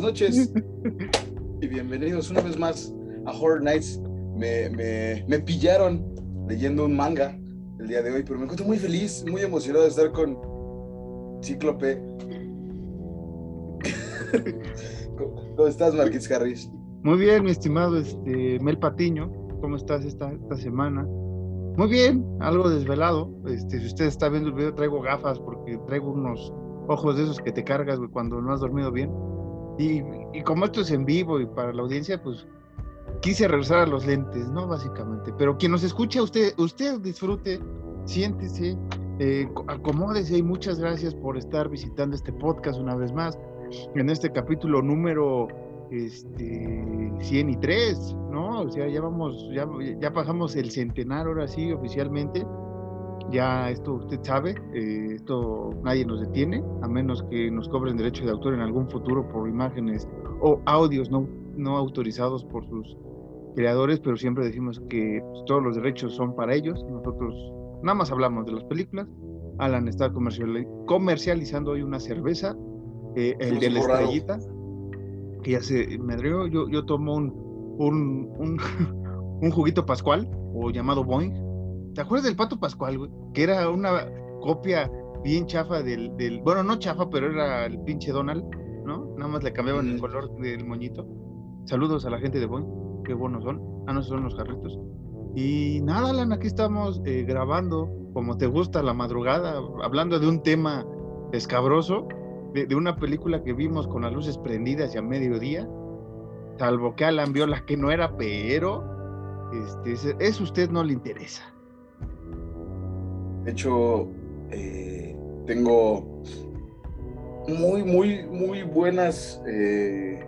buenas noches. y bienvenidos una vez más a Horror Nights. Me, me, me pillaron leyendo un manga el día de hoy, pero me encuentro muy feliz, muy emocionado de estar con Cíclope. ¿Cómo estás, Marquis Harris? Muy bien, mi estimado este, Mel Patiño. ¿Cómo estás esta, esta semana? Muy bien, algo desvelado. Este, si usted está viendo el video, traigo gafas porque traigo unos ojos de esos que te cargas cuando no has dormido bien. Y, y, como esto es en vivo y para la audiencia, pues quise regresar a los lentes, ¿no? Básicamente. Pero quien nos escucha, usted, usted disfrute, siéntese, eh, acomódese y muchas gracias por estar visitando este podcast una vez más. En este capítulo número este, 103, ¿no? O sea, ya vamos, ya, ya pasamos el centenar ahora sí oficialmente ya esto usted sabe, eh, esto nadie nos detiene, a menos que nos cobren derecho de autor en algún futuro por imágenes o audios no, no autorizados por sus creadores, pero siempre decimos que pues, todos los derechos son para ellos, nosotros nada más hablamos de las películas. Alan está comercializando hoy una cerveza, eh, el de la estrellita, que ya se me dio, yo, yo tomo un, un, un, un juguito pascual, o llamado Boeing, ¿Te acuerdas del Pato Pascual, güey? Que era una copia bien chafa del, del, bueno, no chafa, pero era el pinche Donald, ¿no? Nada más le cambiaban el color del moñito. Saludos a la gente de Boeing, qué buenos son. Ah, no, son los jarritos. Y nada, Alan, aquí estamos eh, grabando, como te gusta, la madrugada, hablando de un tema escabroso, de, de, una película que vimos con las luces prendidas y a mediodía, salvo que Alan vio la que no era, pero este, eso a usted no le interesa. De hecho, eh, tengo muy, muy, muy buenas, eh,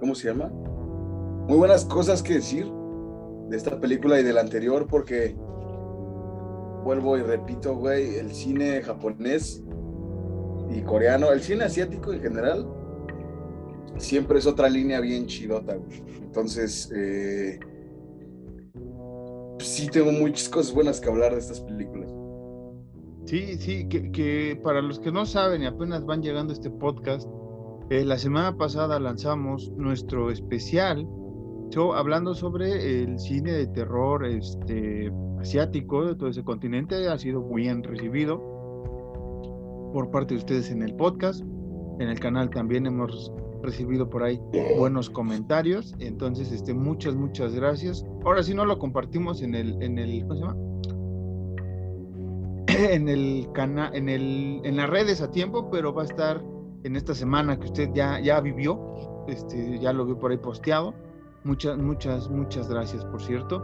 ¿cómo se llama? Muy buenas cosas que decir de esta película y de la anterior, porque vuelvo y repito, güey, el cine japonés y coreano, el cine asiático en general, siempre es otra línea bien chidota, güey. Entonces, eh, sí tengo muchas cosas buenas que hablar de estas películas. Sí, sí, que, para los que no saben y apenas van llegando este podcast, eh, la semana pasada lanzamos nuestro especial so, hablando sobre el cine de terror este, asiático de todo ese continente. Ha sido muy bien recibido por parte de ustedes en el podcast. En el canal también hemos recibido por ahí buenos comentarios. Entonces, este, muchas, muchas gracias. Ahora sí no lo compartimos en el, en el, ¿cómo se llama? en el canal, en el, en las redes a tiempo, pero va a estar en esta semana que usted ya, ya vivió, este, ya lo vio por ahí posteado. Muchas, muchas, muchas gracias, por cierto.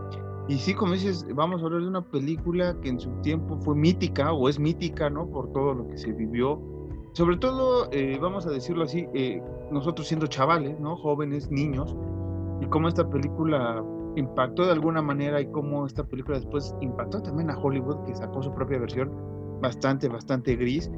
Y sí, como dices, vamos a hablar de una película que en su tiempo fue mítica o es mítica, ¿no? Por todo lo que se vivió. Sobre todo, eh, vamos a decirlo así, eh, nosotros siendo chavales, ¿no? Jóvenes, niños, y cómo esta película impactó de alguna manera y cómo esta película después impactó también a Hollywood, que sacó su propia versión bastante, bastante gris.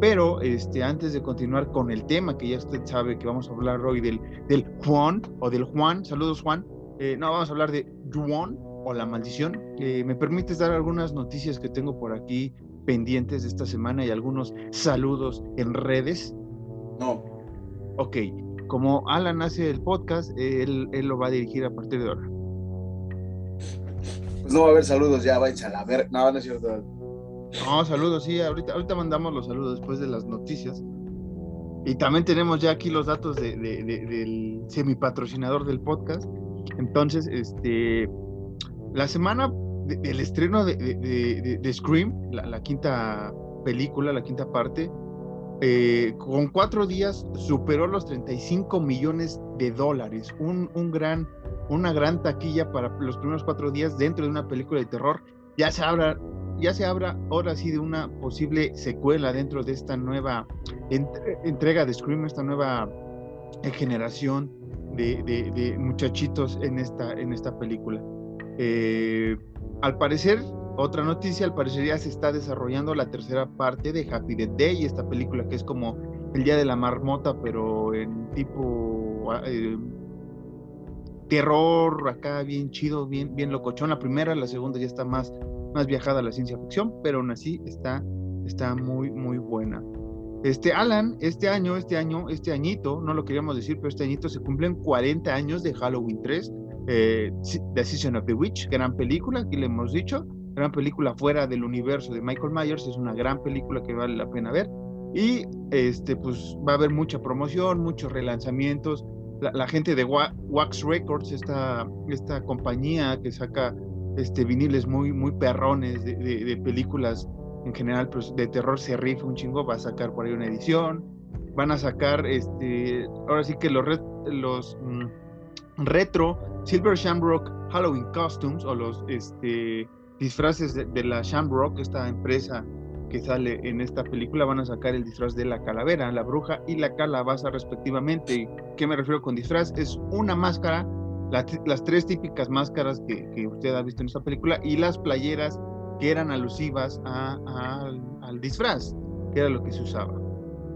Pero este, antes de continuar con el tema, que ya usted sabe que vamos a hablar hoy del, del Juan o del Juan, saludos Juan, eh, no, vamos a hablar de Juan o la maldición. Eh, ¿Me permites dar algunas noticias que tengo por aquí pendientes de esta semana y algunos saludos en redes? No. Ok, como Alan hace el podcast, él, él lo va a dirigir a partir de ahora. Pues no va a haber saludos ya, váyanse a la ver. No, no es cierto. No, saludos, sí, ahorita, ahorita mandamos los saludos después de las noticias. Y también tenemos ya aquí los datos de, de, de, del semipatrocinador del podcast. Entonces, este, la semana del estreno de, Scream, la, la, quinta película, la quinta parte, eh, con cuatro días superó los 35 millones de dólares. Un, un gran una gran taquilla para los primeros cuatro días dentro de una película de terror. Ya se habla, ya se habla ahora sí de una posible secuela dentro de esta nueva entrega de Scream, esta nueva eh, generación de, muchachitos en esta, en esta película. Eh, al parecer, otra noticia, al parecer ya se está desarrollando la tercera parte de Happy Death Day, esta película que es como el Día de la Marmota, pero en tipo eh, terror acá bien chido, bien, bien locochón. La primera, la segunda ya está más, más viajada a la ciencia ficción, pero aún así está, está muy, muy buena. Este Alan, este año, este año, este añito, no lo queríamos decir, pero este añito se cumplen 40 años de Halloween 3, eh, The of the Witch, gran película, aquí le hemos dicho, gran película fuera del universo de Michael Myers, es una gran película que vale la pena ver. Y este, pues va a haber mucha promoción, muchos relanzamientos. La, gente de Wax Records, esta, esta compañía que saca este, viniles muy, muy perrones de, de, películas en general pues, de terror, se rifa un chingo, va a sacar por ahí una edición. Van a sacar, este, ahora sí que los, los mm, retro Silver Shamrock Halloween Costumes o los este, disfraces de, la Shamrock, esta empresa que sale en esta película, van a sacar el disfraz de la calavera, la bruja y la calabaza respectivamente. ¿Qué me refiero con disfraz? Es una máscara, las tres típicas máscaras que, usted ha visto en esta película y las playeras que eran alusivas al disfraz, que era lo que se usaba.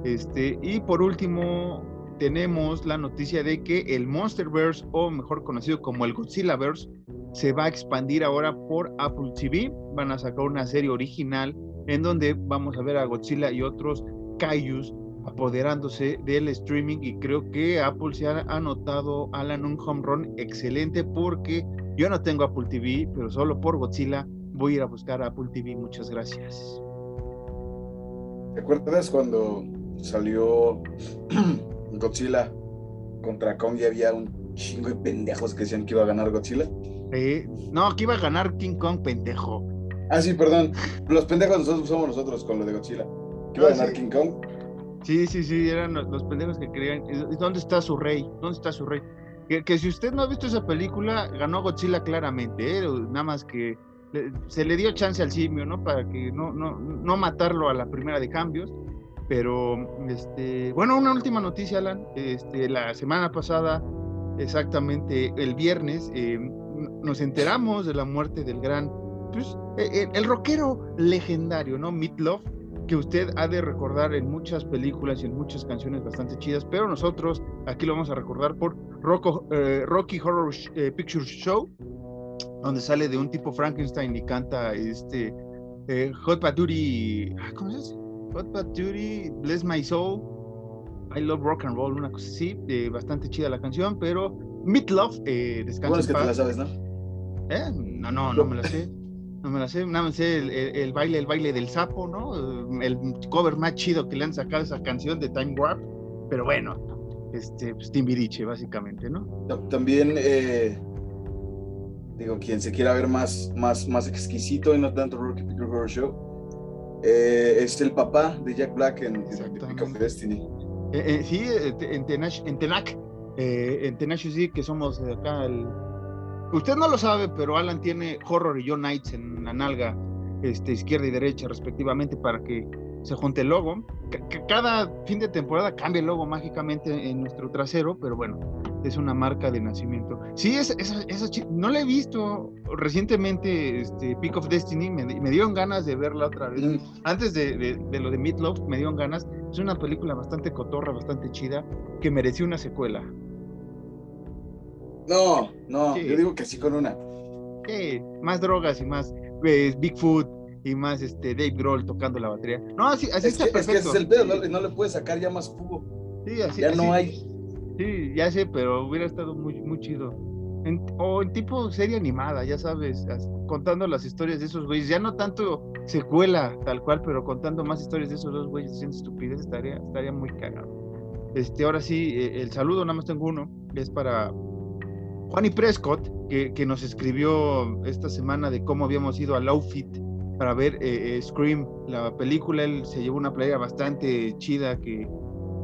Este, y por último, tenemos la noticia de que el Monsterverse, o mejor conocido como el Godzillaverse, se va a expandir ahora por Apple TV. Van a sacar una serie original en donde vamos a ver a Godzilla y otros kaijus apoderándose del streaming y creo que Apple se ha anotado Alan un home run excelente porque yo no tengo Apple TV, pero solo por Godzilla voy a ir a buscar Apple TV. Muchas gracias. ¿Te acuerdas cuando salió Godzilla contra Kong y había un chingo de pendejos que decían que iba a ganar Godzilla? no, aquí iba a ganar King Kong, pendejo. Ah, sí, perdón. Los pendejos nosotros somos nosotros con lo de Godzilla. ¿Qué iba a ganar King Kong? Sí, sí, sí, eran los, pendejos que creían. ¿Dónde está su rey? ¿Dónde está su rey? Que, si usted no ha visto esa película, ganó Godzilla claramente, ¿eh? nada más que se le dio chance al simio, ¿no? Para que no, no, no matarlo a la primera de cambios. Pero, este, bueno, una última noticia, Alan. Este, la semana pasada, exactamente el viernes, eh, nos enteramos de la muerte del gran, pues, e, e, el, rockero legendario, ¿no? Love, que usted ha de recordar en muchas películas y en muchas canciones bastante chidas, pero nosotros aquí lo vamos a recordar por eh, Rocky Horror eh, Picture Show, donde sale de un tipo Frankenstein y canta este eh, Hot Paturi, ah, ¿cómo se dice? Hot Paturi, Bless My Soul, I Love Rock and Roll, una cosa así, bastante chida la canción, pero Meatloaf, eh, descansa bueno, es que te la sabes, ¿no? ¿Eh? No, no, no me la sé. No me la sé, nada más sé el, baile, el baile del sapo, ¿no? El cover más chido que le han sacado esa canción de Time Warp, pero bueno, este, pues Timbiriche, básicamente, ¿no? También, eh, digo, quien se quiera ver más, más, más exquisito y no tanto Rocky Horror Show, eh, es el papá de Jack Black en, en Pick of Destiny. Eh, eh, sí, en, Tenac, en Tenac eh, en Tenacious que somos acá el... Usted no lo sabe, pero Alan tiene Horror y John Knights en la nalga este, izquierda y derecha respectivamente para que se junte el logo. cada fin de temporada cambia el logo mágicamente en nuestro trasero, pero bueno, es una marca de nacimiento. Sí, esa, esa, no la he visto recientemente, este, Peak of Destiny, me, me dieron ganas de verla otra vez. Mm. Antes de, de, lo de Meatloaf, me dieron ganas. Es una película bastante cotorra, bastante chida, que mereció una secuela. No, no, yo digo que sí con una. Sí, más drogas y más pues, Bigfoot y más este Dave Grohl tocando la batería. No, así, así es está que, perfecto. Es que ese es el pedo, no, le puedes sacar ya más jugo. Sí, así, ya no hay. Sí, ya sé, pero hubiera estado muy, muy chido. o en tipo serie animada, ya sabes, contando las historias de esos güeyes. Ya no tanto secuela tal cual, pero contando más historias de esos dos güeyes haciendo estupidez, estaría, estaría muy cagado. Este, ahora sí, eh, el saludo, nada más tengo uno, es para Juan y Prescott, que, nos escribió esta semana de cómo habíamos ido al outfit para ver eh, eh, Scream, la película. Él se llevó una playa bastante chida que,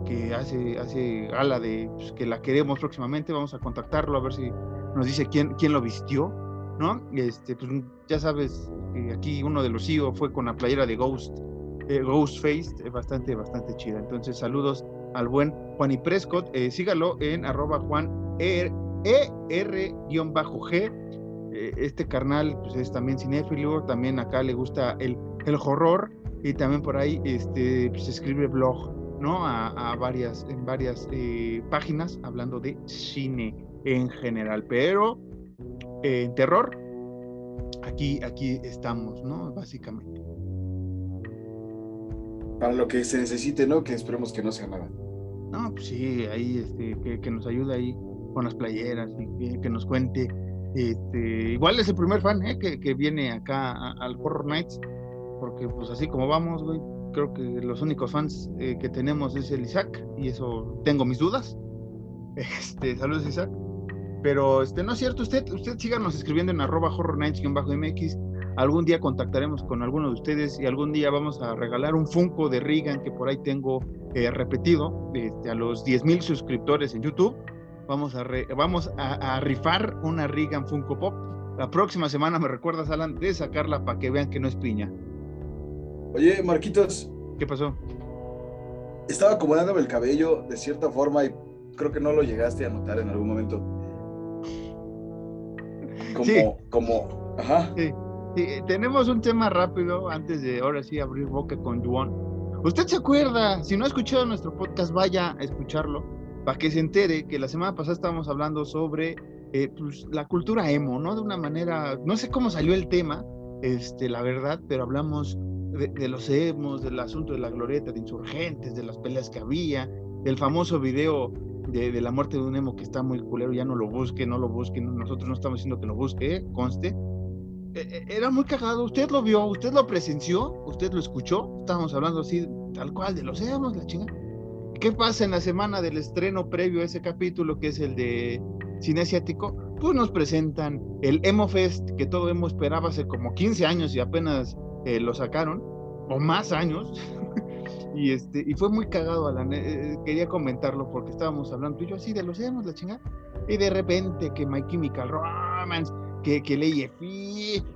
que hace, hace gala de pues, que la queremos próximamente. Vamos a contactarlo a ver si nos dice quién, quién lo vistió, ¿no? Este, pues ya sabes que aquí uno de los hijos fue con la playera de Ghost, eh, Ghostface, bastante, bastante chida. Entonces, saludos al buen Juan y Prescott. sígalo en arroba Juan e ER-G. Eh, este carnal pues, es también cinéfilo, también acá le gusta el, el horror y también por ahí este, pues, escribe blog, ¿no? A, varias, en varias eh, páginas hablando de cine en general, pero eh, en terror, aquí, aquí estamos, ¿no? Básicamente. para lo que se necesite, ¿no? Que esperemos que no sea nada. No, pues sí, ahí este, que, nos ayude ahí con las playeras y que, nos cuente. Este, igual es el primer fan ¿eh? que, que viene acá al Horror Nights, porque pues así como vamos, güey, creo que los únicos fans eh, que tenemos es el Isaac, y eso tengo mis dudas. Este, saludos Isaac. Pero este, no es cierto, usted, usted síganos escribiendo en arroba horror nights-mx. Algún día contactaremos con alguno de ustedes y algún día vamos a regalar un Funko de Regan que por ahí tengo eh, repetido este, a los 10 mil suscriptores en YouTube. Vamos, a, vamos a, rifar una Regan Funko Pop. La próxima semana me recuerdas, Alan, de sacarla para que vean que no es piña. Oye, Marquitos. ¿Qué pasó? Estaba acomodándome el cabello de cierta forma y creo que no lo llegaste a notar en algún momento. Como, como, ajá. Sí. tenemos un tema rápido antes de ahora sí abrir boca con Juan. Usted se acuerda, si no ha escuchado nuestro podcast, vaya a escucharlo para que se entere que la semana pasada estábamos hablando sobre eh, pues, la cultura emo, ¿no? De una manera, no sé cómo salió el tema, este, la verdad, pero hablamos de, los emos, del asunto de la glorieta de insurgentes, de las peleas que había, del famoso video de, la muerte de un emo que está muy culero, ya no lo busque, no lo busque, nosotros no estamos diciendo que lo busque, conste. E, e, era muy cagado, usted lo vio, usted lo presenció, usted lo escuchó, estábamos hablando así, tal cual, de los emos, la chinga. ¿Qué pasa en la semana del estreno previo a ese capítulo, que es el de cine asiático? Pues nos presentan el Emo Fest, que todo emo esperaba hace como 15 años y apenas eh, lo sacaron, o más años. y este y fue muy cagado, Alan. Eh, eh, quería comentarlo porque estábamos hablando y yo así de los emos, la chingada. Y de repente que My Chemical Romance, que, que Ley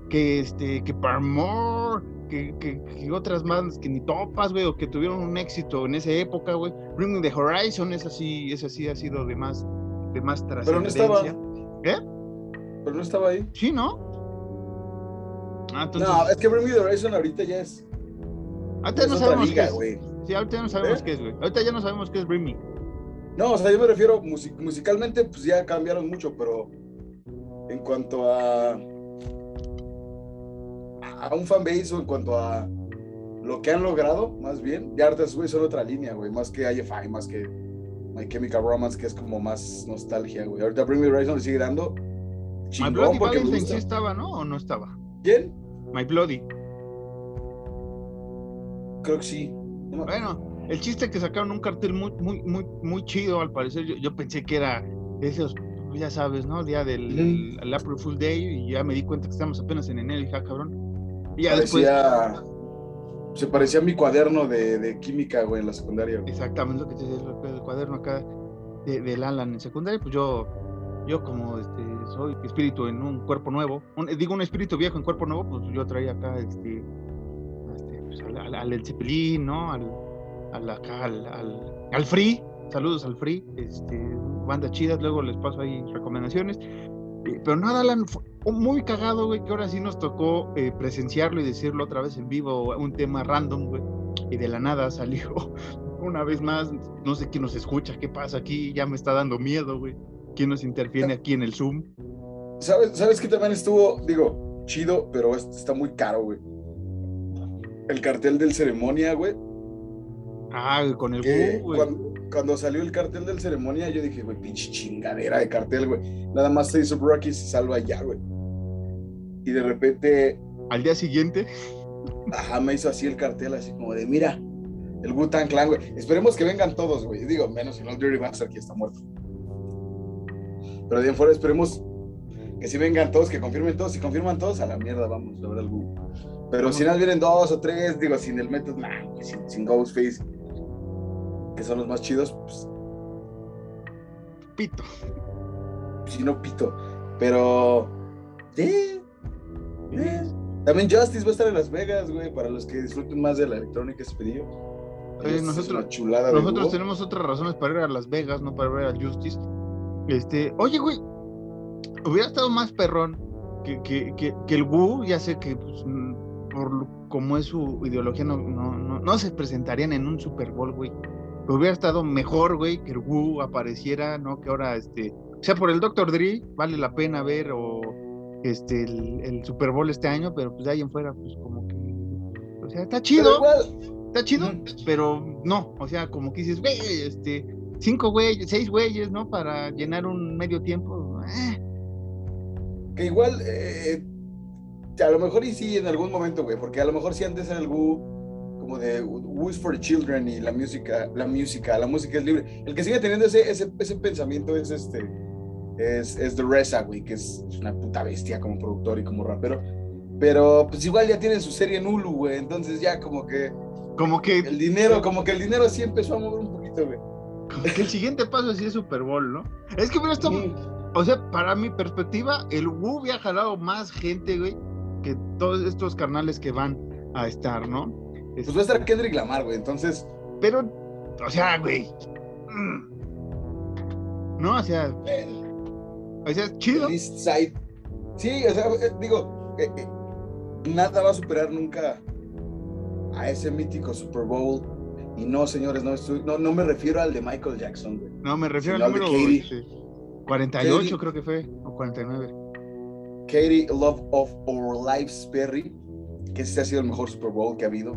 que este, que Paramore, que, que, otras más que ni topas, güey, o que tuvieron un éxito en esa época, güey. Bring the Horizon, es así, es así, ha sido de más, de más trascendencia. Pero no estaba. ¿Qué? Pero no estaba ahí. Sí, ¿no? Ah, no, es que Bring the Horizon ahorita ya es. Ahorita no sabemos qué es. Sí, ahorita ya no sabemos ¿Eh? qué es, güey. Ahorita ya no sabemos qué es Bring Me. No, o sea, yo me refiero musicalmente, pues ya cambiaron mucho, pero en cuanto a a un fanbase o en cuanto a lo que han logrado, más bien, ya ahorita sube solo otra línea, güey, más que IFI, más que My Chemical Romance, que es como más nostalgia, güey. Ahorita Bring Me Horizon le sigue dando chingón My Bloody porque Valentine sí estaba, ¿no? ¿O no estaba? ¿Quién? My Bloody. Creo que sí. bueno, el chiste que sacaron un cartel muy, muy, muy, muy chido, al parecer. Yo, pensé que era esos, ya sabes, ¿no? Día del April Full Day, y ya me di cuenta que estamos apenas en enero, y ja, cabrón. Y ya después. Se parecía a mi cuaderno de, química, güey, en la secundaria. Exactamente lo que te decía, el cuaderno acá de, del Alan en secundaria, pues yo yo como este, soy espíritu en un cuerpo nuevo, digo un espíritu viejo en cuerpo nuevo, pues yo traía acá este, este pues, al, al, Zeppelin, ¿no? Al, al, acá, al, al, Free, saludos al Free, este, bandas chidas, luego les paso ahí recomendaciones. Pero nada, Alan, muy cagado, güey, que ahora sí nos tocó eh, presenciarlo y decirlo otra vez en vivo, un tema random, güey, y de la nada salió una vez más, no sé quién nos escucha, qué pasa aquí, ya me está dando miedo, güey. ¿Quién nos interviene aquí en el Zoom? ¿Sabes, ¿Sabes que también estuvo, digo, chido, pero está muy caro, güey? El cartel del ceremonia, güey. Ah, con el Gu, güey. Cuando, salió el cartel del ceremonia, yo dije, güey, pinche chingadera de cartel, güey. Nada más se hizo Rocky y se salva ya, güey. Y de repente. Al día siguiente. Ajá, me hizo así el cartel, así como de, mira, el Wu-Tang Clan, güey. Esperemos que vengan todos, güey. Digo, menos el Dirty Bastard que está muerto. Pero de fuera esperemos que si vengan todos, que confirmen todos. Si confirman todos, a la mierda vamos a ver algo. Pero si no vienen dos o tres, digo, sin el Method Man, sin, sin Ghostface, que son los más chidos, pues. Pito. Si no, pito. Pero. Sí. También Justice va a estar en Las Vegas, güey, para los que disfruten más de la electrónica ese pedido. nosotros, nosotros tenemos otras razones para ir a Las Vegas, no para ver a Justice. Este, oye, güey, hubiera estado más perrón que, que, que, el Wu, ya sé que pues, mm, por como es su ideología, no, no, no, se presentarían en un Super Bowl, güey. Hubiera estado mejor, güey, que el Wu apareciera, ¿no? Que ahora, este, o sea, por el Dr. Dre, vale la pena ver o este el, Super Bowl este año, pero pues de ahí en fuera, pues como que, o sea, está chido. Pero está chido, pero no, o sea, como que dices, güey, este, cinco güeyes, seis güeyes, ¿no? Para llenar un medio tiempo. Eh. Que igual, eh, a lo mejor y sí en algún momento, güey, porque a lo mejor sí antes era algo como de Who's for the Children y la música, la música, la música es libre. El que sigue teniendo ese, ese, ese pensamiento es este, es, es The Reza, güey, que es una puta bestia como productor y como rapero. Pero pues igual ya tiene su serie en Hulu, güey, entonces ya como que... Como que... El dinero, como que el dinero sí empezó a mover un poquito, güey. Como que el siguiente paso sí es Super Bowl, ¿no? Es que mira, esto... O sea, para mi perspectiva, el Wu había jalado más gente, güey, que todos estos carnales que van a estar, ¿no? Pues va a estar Kendrick Lamar, güey, entonces. Pero, o sea, güey. No, o sea. o sea, chido. Sí, o sea, eh, digo, eh, eh, nada va a superar nunca a ese mítico Super Bowl. Y no, señores, no, estoy, no, no me refiero al de Michael Jackson, güey. No, me refiero al número 48, creo que fue, o 49. Katie Love of Our Lives Perry, que este ha sido el mejor Super Bowl que ha habido,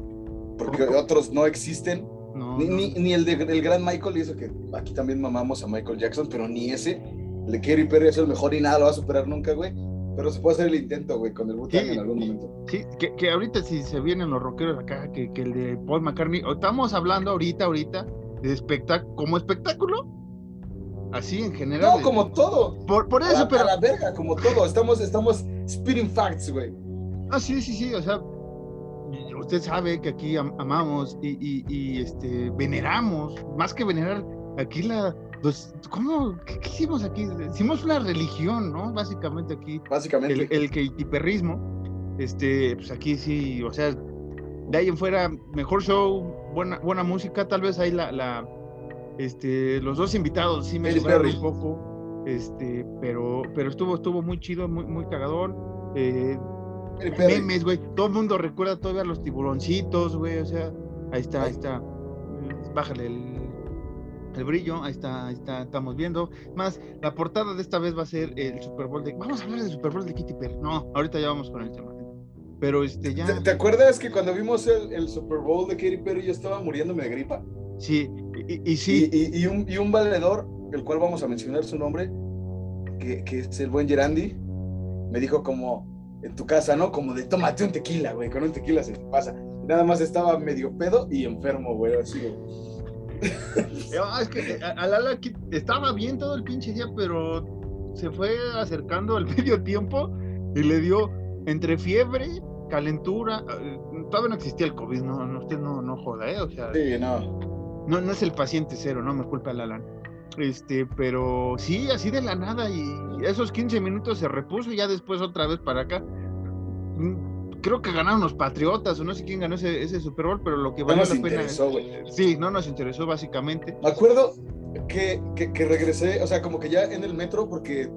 porque otros no existen. ni, Ni, el de el gran Michael, y eso que aquí también mamamos a Michael Jackson, pero ni ese. El de Katy Perry es el mejor y nada lo va a superar nunca, güey. Pero se puede hacer el intento, güey, con el wu en algún momento. Sí, que, que, ahorita si se vienen los rockeros acá, que, que el de Paul McCartney, estamos hablando ahorita, ahorita, de espectáculo, como espectáculo, así en general. No, como todo. Por, por eso, pero. A la verga, como todo. Estamos, estamos spitting facts, güey. Ah, sí, sí, sí. O sea, usted sabe que aquí amamos y, y, y, este, veneramos, más que venerar, aquí la. Pues, ¿cómo? ¿Qué, hicimos aquí? Hicimos una religión, ¿no? Básicamente aquí. Básicamente. El, hiperrismo. Este, pues aquí sí, o sea, de ahí en fuera, mejor show, buena, buena música, tal vez ahí la, la este, los dos invitados sí me ayudaron un poco, este, pero, pero estuvo, estuvo muy chido, muy, muy cagador. Eh, memes, güey. Todo el mundo recuerda todavía los tiburoncitos, güey. O sea, ahí está, ahí está. Bájale el, el brillo, ahí está, ahí está, estamos viendo. Más, la portada de esta vez va a ser el Super Bowl de. Vamos a hablar del Super Bowl de Kitty Perry. No, ahorita ya vamos con el tema. Pero este ya. ¿Te, acuerdas que cuando vimos el, el, Super Bowl de Katy Perry yo estaba muriéndome de gripa? Sí, y, sí. Y, un, y, un, valedor, el cual vamos a mencionar su nombre, que, que, es el buen Gerandi, me dijo como en tu casa, ¿no? Como de tómate un tequila, güey, con un tequila se te pasa. nada más estaba medio pedo y enfermo, güey, así, ah, es que Alala estaba bien todo el pinche día, pero se fue acercando al medio tiempo y le dio entre fiebre, calentura. Eh, todavía no existía el COVID, no, no usted no, no joda, ¿eh? O sea, sí, no no, no es el paciente cero, no me culpa el Alan. Este, pero sí, así de la nada, y esos 15 minutos se repuso y ya después otra vez para acá. Mm, creo que ganaron los Patriotas, o no sé quién ganó ese, ese Super Bowl, pero lo que vale no la pena. Sí, no nos interesó básicamente. Me acuerdo que, que, regresé, o sea, como que ya en el metro, porque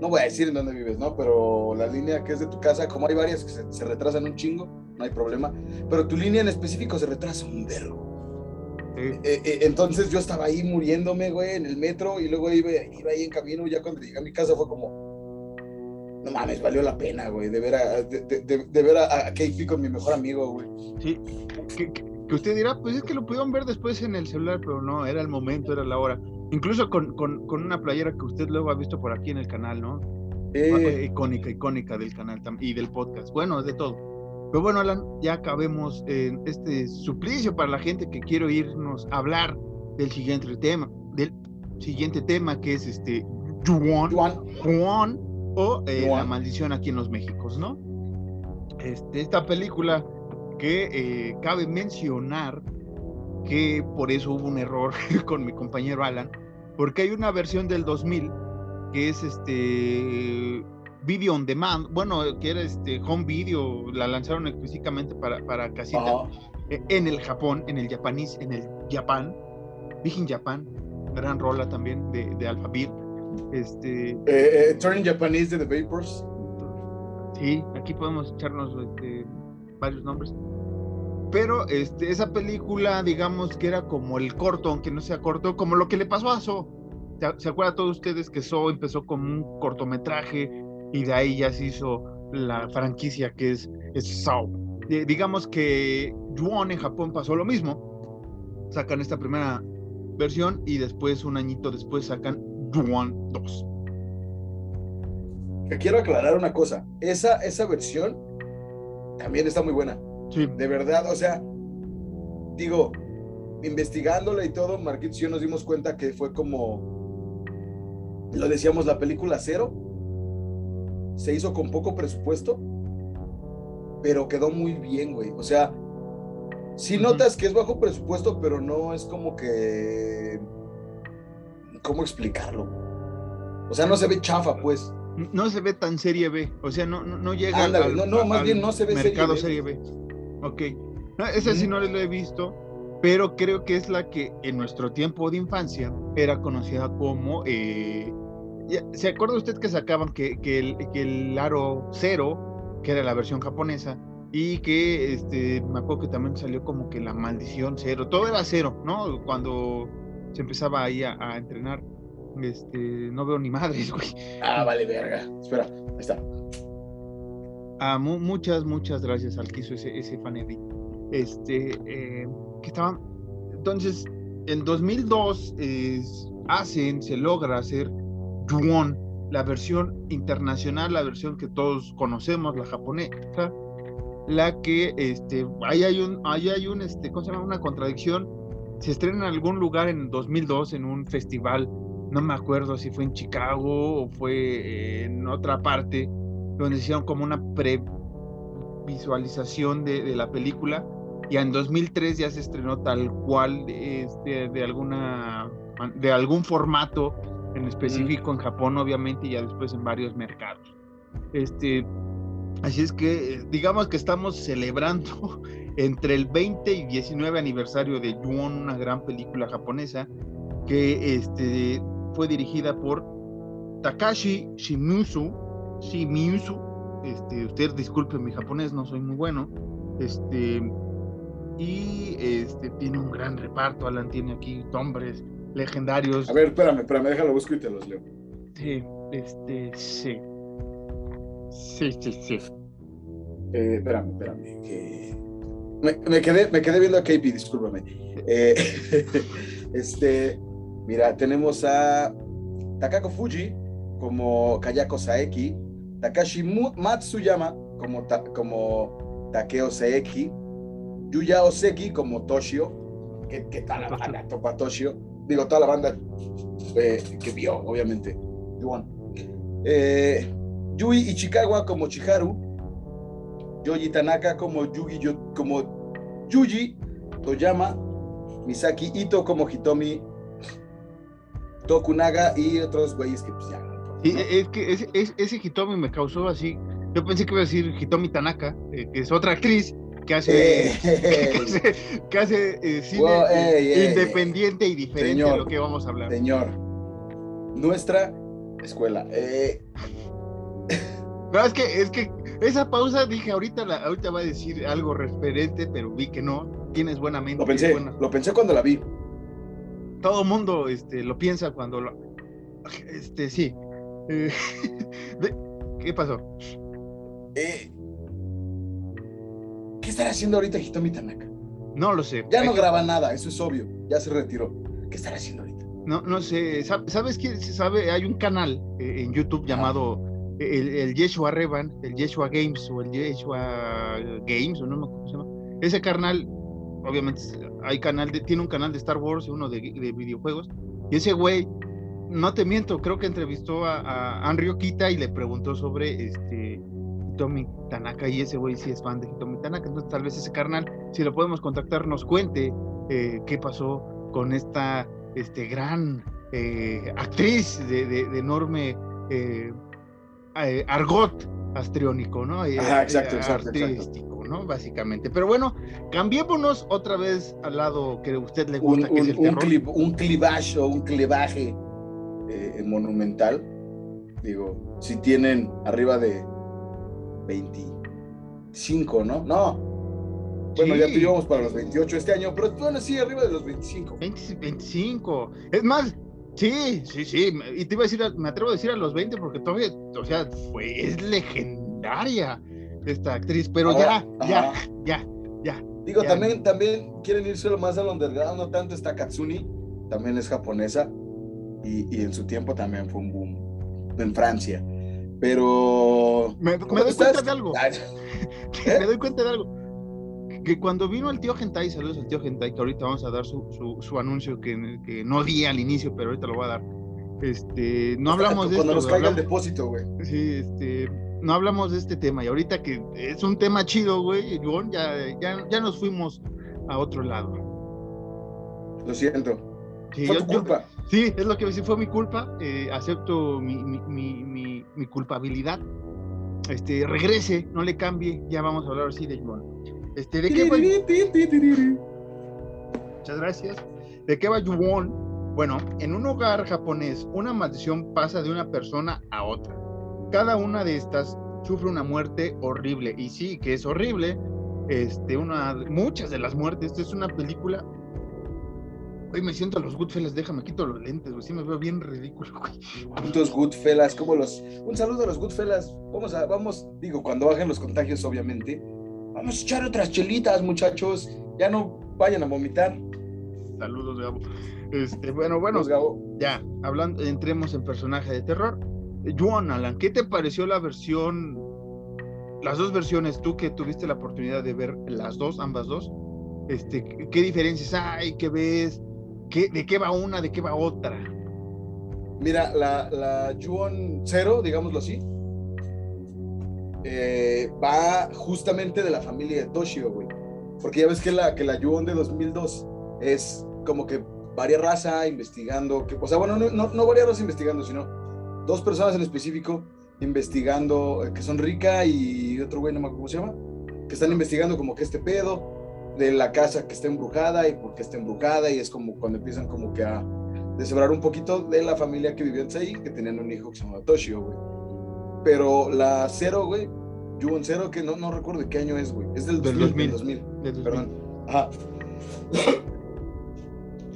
no voy a decir en dónde vives, ¿no? Pero la línea que es de tu casa, como hay varias que se, se retrasan un chingo, no hay problema. Pero tu línea en específico se retrasa un vergo. Eh, eh, entonces yo estaba ahí muriéndome, güey, en el metro y luego iba, iba, ahí en camino. Ya cuando llegué a mi casa fue como, no mames, valió la pena, güey, de ver a, de, de, ver a, a Kate con mi mejor amigo, güey. Sí, que, que, usted dirá, pues es que lo pudieron ver después en el celular, pero no, era el momento, era la hora. Incluso con, con, con una playera que usted luego ha visto por aquí en el canal, ¿no? Icónica, icónica del canal y del podcast. Bueno, de todo. Pero bueno, Alan, ya acabemos en este suplicio para la gente que quiere oírnos hablar del siguiente tema, del siguiente tema que es este Juan, Juan, o eh, La maldición aquí en los Méxicos, ¿no? Este, esta película que eh, cabe mencionar que por eso hubo un error con mi compañero Alan, porque hay una versión del 2000 que es este video on demand, bueno, que era este home video, la lanzaron específicamente para, para casita e, en el Japón, en el japonés, en el Japón, Big in Japan, gran rola también de, de Alphabet. Este, eh, eh, Turning Japanese de The Vapors. Sí, aquí podemos echarnos este, varios nombres. Pero este, esa película, digamos que era como el corto, aunque no sea corto, como lo que le pasó a So. ¿Se acuerdan todos ustedes que So empezó como un cortometraje y de ahí ya se hizo la franquicia que es, es Saw. digamos que Yuon en Japón pasó lo mismo. Sacan esta primera versión y después, un añito después, sacan Yuon 2. Que quiero aclarar una cosa. Esa, esa versión también está muy buena. Sí. De verdad, o sea, digo, investigándola y todo, Marquitos y yo nos dimos cuenta que fue como, lo decíamos, la película cero se hizo con poco presupuesto, pero quedó muy bien, güey. O sea, sí notas que es bajo presupuesto, pero no es como que, ¿cómo explicarlo? O sea, no se ve chafa, pues. No se ve tan serie B, o sea, no, no, no llega Ándale, al, no, no, más al bien no se ve serie mercado B. serie B. Ok. No, esa sí no lo he visto, pero creo que es la que en nuestro tiempo de infancia era conocida como... eh, ¿Se acuerda usted que sacaban que, que el, que el aro cero, que era la versión japonesa, y que este, me acuerdo que también salió como que la maldición cero, todo era cero, ¿no? Cuando se empezaba ahí a, a entrenar. Este, no veo ni madres, güey. Ah, vale, verga. Espera, ahí está. Ah, mu- muchas, muchas gracias al que hizo ese, ese fanedit. Este, eh, que estaban. Entonces, en 2002 es- hacen, se logra hacer Yuon, la versión internacional, la versión que todos conocemos, la japonesa, la que, este, ahí hay un, ahí hay un, este, ¿cómo se llama? Una contradicción. Se estrena en algún lugar en 2002 en un festival, no me acuerdo si fue en Chicago o fue en otra parte, donde hicieron como una previsualización de, de la película y en 2003 ya se estrenó tal cual este, de alguna de algún formato en específico en Japón obviamente y ya después en varios mercados este así es que eh, digamos que estamos celebrando entre el 20 y 19 aniversario de Yuon una gran película japonesa que este fue dirigida por Takashi Shimizu Shimizu este, usted disculpe mi japonés, no soy muy bueno. Este, y este, tiene un gran reparto. Alan tiene aquí hombres legendarios. A ver, espérame, espérame, déjalo busco y te los leo. Sí, este, sí. Sí, sí, sí. Eh, espérame, espérame. que- Me, me quedé, me quedé viendo a KP, discúlpame. Eh, este, mira, tenemos a Takako Fuji como Kayako Saeki, Takashi Matsuyama como, Ta- como Takeo Seeki, Yuya Oseki como Toshio. ¿Qué, qué tal la banda? Topa Toshio. Digo, toda la banda eh, que vio, obviamente. Eh, Yui Ichikawa como Chiharu, Yoji Tanaka como Yugi, Yo- como Yuji Toyama, Misaki Ito como Hitomi Tokunaga y otros güeyes que pues ya. Y es que ese, ese Hitomi me causó así. Yo pensé que iba a decir Hitomi Tanaka, eh, que es otra actriz que hace, Eh, que hace, que hace, eh, cine Wow, eh, independiente y diferente Señor. de lo que vamos a hablar. Señor, nuestra escuela. Eh, No, es que, es que esa pausa dije, ahorita, la, ahorita va a decir algo referente, pero vi que no. Tienes buena mente. lo pensé, buena- lo pensé cuando la vi. Todo mundo este, lo piensa cuando lo. Este, sí. Eh, ¿Qué pasó? Eh, ¿Qué estará haciendo ahorita Hitomi Tanaka? No lo sé. Ya no que- graba nada, eso es obvio. Ya se retiró. ¿Qué estará haciendo ahorita? No, no sé. Sab- ¿Sabes quién se sabe? Hay un canal eh, en YouTube llamado eh, el, el Yeshua Revan, el Yeshua Games o el Yeshua Games, o no me acuerdo cómo se llama. Ese canal, obviamente, hay canal de, tiene un canal de Star Wars y uno de, de videojuegos. Y ese güey, no te miento, creo que entrevistó a, a Okita y le preguntó sobre este Hitomi Tanaka. Y ese güey sí es fan de Hitomi Tanaka. Entonces, tal vez ese carnal, si lo podemos contactar, nos cuente eh, qué pasó con esta este, gran eh, actriz de, de- de enorme eh, argot astriónico, ¿no? Ajá, exacto, exacto, exacto. artístico, ¿no? Básicamente. Pero bueno, cambiémonos otra vez al lado que a usted le Un, gusta, que es un, el un, terror. clip, un clivaje o un clivaje monumental. Digo, si tienen arriba de 25, ¿no? No. Bueno, ya Sí. tú íbamos para los 28 este año, pero bueno, sí, arriba de los 25. 20, 25. Es más, sí, sí, sí. Y te iba a decir, me atrevo a decir a los 20 porque todavía, o sea, fue, es legendaria esta actriz. Pero Ahora, ya, ya, ya, ya. Digo, Ya. también, también quieren irse lo más al underground, no tanto está Katsuni, también es japonesa y, y en su tiempo también fue un boom en Francia. Pero. Me, ¿cómo me doy estás? cuenta de algo. Me doy cuenta de algo. Que cuando vino el tío Gentai, saludos al tío Gentai, que ahorita vamos a dar su, su, su anuncio que, que no di al inicio, pero ahorita lo voy a dar. Este, no hablamos de Cuando esto. nos caiga el depósito, güey. Sí, este, no hablamos de este tema y ahorita que es un tema chido, güey, ya, ya, ya nos fuimos a otro lado. Lo siento. Sí, Fue yo- tu yo- culpa. Sí, es lo que sí fue mi culpa, eh, acepto mi, mi, mi, mi- culpabilidad. Este, regrese, no le cambie, ya vamos a hablar así de Ivonne. Este, ¿de qué va? Muchas gracias. ¿De qué va Yuwon? Bueno, en un hogar japonés, una maldición pasa de una persona a otra. Cada una de estas sufre una muerte horrible. Y sí, que es horrible. Este, una, muchas de las muertes. Esta es una película. Hoy me siento a los Goodfellas, déjame quito los lentes, güey. Sí me veo bien ridículo, güey. Putos Goodfellas, como los. Un saludo a los Goodfellas. Vamos a, vamos, digo, cuando bajen los contagios, obviamente. Vamos a echar otras chelitas, muchachos. Ya no vayan a vomitar. Saludos, Gabo. Este, bueno, bueno, Gabo. ya, hablando, entremos en personaje de terror. Juan Alan, ¿qué te pareció la versión, las dos versiones, tú que tuviste la oportunidad de ver las dos, ambas dos? Este, ¿qué- ¿Qué diferencias hay? ¿Qué ves? ¿Qué, ¿De qué va una? ¿De qué va otra? Mira, la, la Yuon Zero, digámoslo así, eh, va justamente de la familia de Toshio, güey. Porque ya ves que la, que la Yuon de 2002 es como que varia raza investigando, que, o sea, bueno, no, no, no varia raza investigando, sino dos personas en específico investigando, eh, que son Rika y otro güey, no me acuerdo cómo se llama, que están investigando como que este pedo de la casa que está embrujada y por qué está embrujada y es como cuando empiezan como que a deshebrar un poquito de la familia que vivió en Sei, que tenían un hijo que se llamaba Toshio, güey. Pero la Cero, güey, Yuon Cero, que no, no recuerdo de qué año es, güey. Es del 2000. Del 2000. del 2000, De tus- perdón. Ajá.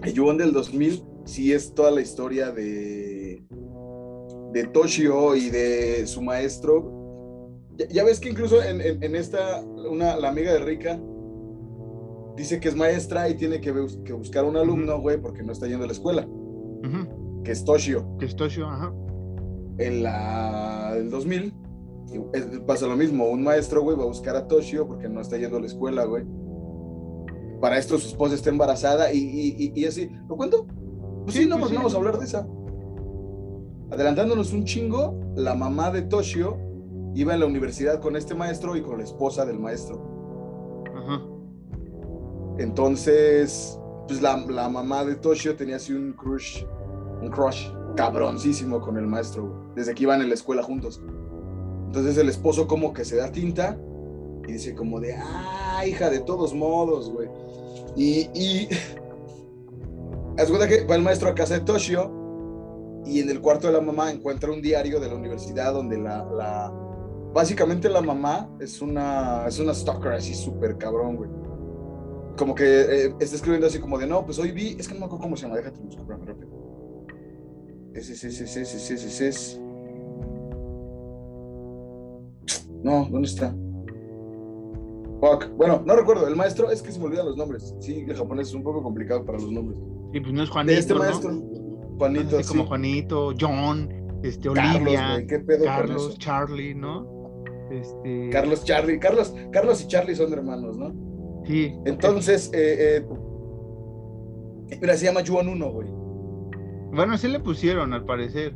El Yuon del 2000 sí es toda la historia de, de Toshio y de su maestro. Ya, ya ves que incluso en, en- en esta, una, la amiga de Rika dice que es maestra y tiene que, bus- que buscar un alumno, güey, porque no está yendo a la escuela, que es Toshio. que es Toshio, ajá. En la del 2000 es- pasa lo mismo, un maestro, güey, va a buscar a Toshio porque no está yendo a la escuela, güey. Para esto su esposa está embarazada y, y, y- y así, ¿lo cuento? Pues sí, Sí, no, pues pues sí. vamos a hablar de esa. Adelantándonos un chingo, la mamá de Toshio iba en la universidad con este maestro y con la esposa del maestro. Entonces, pues la, la mamá de Toshio tenía así un crush, un crush cabroncísimo con el maestro, desde que iban en la escuela juntos. Entonces el esposo como que se da tinta y dice como de, ah, hija, de todos modos, güey. Y, y haz que va el maestro a casa de Toshio y en el cuarto de la mamá encuentra un diario de la universidad donde la, la básicamente la mamá es una, es una stalker así súper cabrón, güey como que eh, está escribiendo así como de, no, pues hoy vi, es que no me acuerdo cómo se llama, déjate buscar rápido. Ese, ese, ese, ese, ese, ese, ese, es. No, ¿dónde está? Fuck. Bueno, no recuerdo, el maestro, es que se me olvidan los nombres. Sí, el japonés es un poco complicado para los nombres. Y pues no es Juanito, De este ¿no? maestro, Juanito, Así como sí. Juanito, John, este, Carlos, Olivia, qué pedo Carlos? Charlie, ¿no? Este, Carlos, Charlie, Carlos, Carlos y Charlie son hermanos, ¿no? Sí. Entonces, eh, eh, mira, se llama Juan 1, güey. Bueno, así le pusieron, al parecer.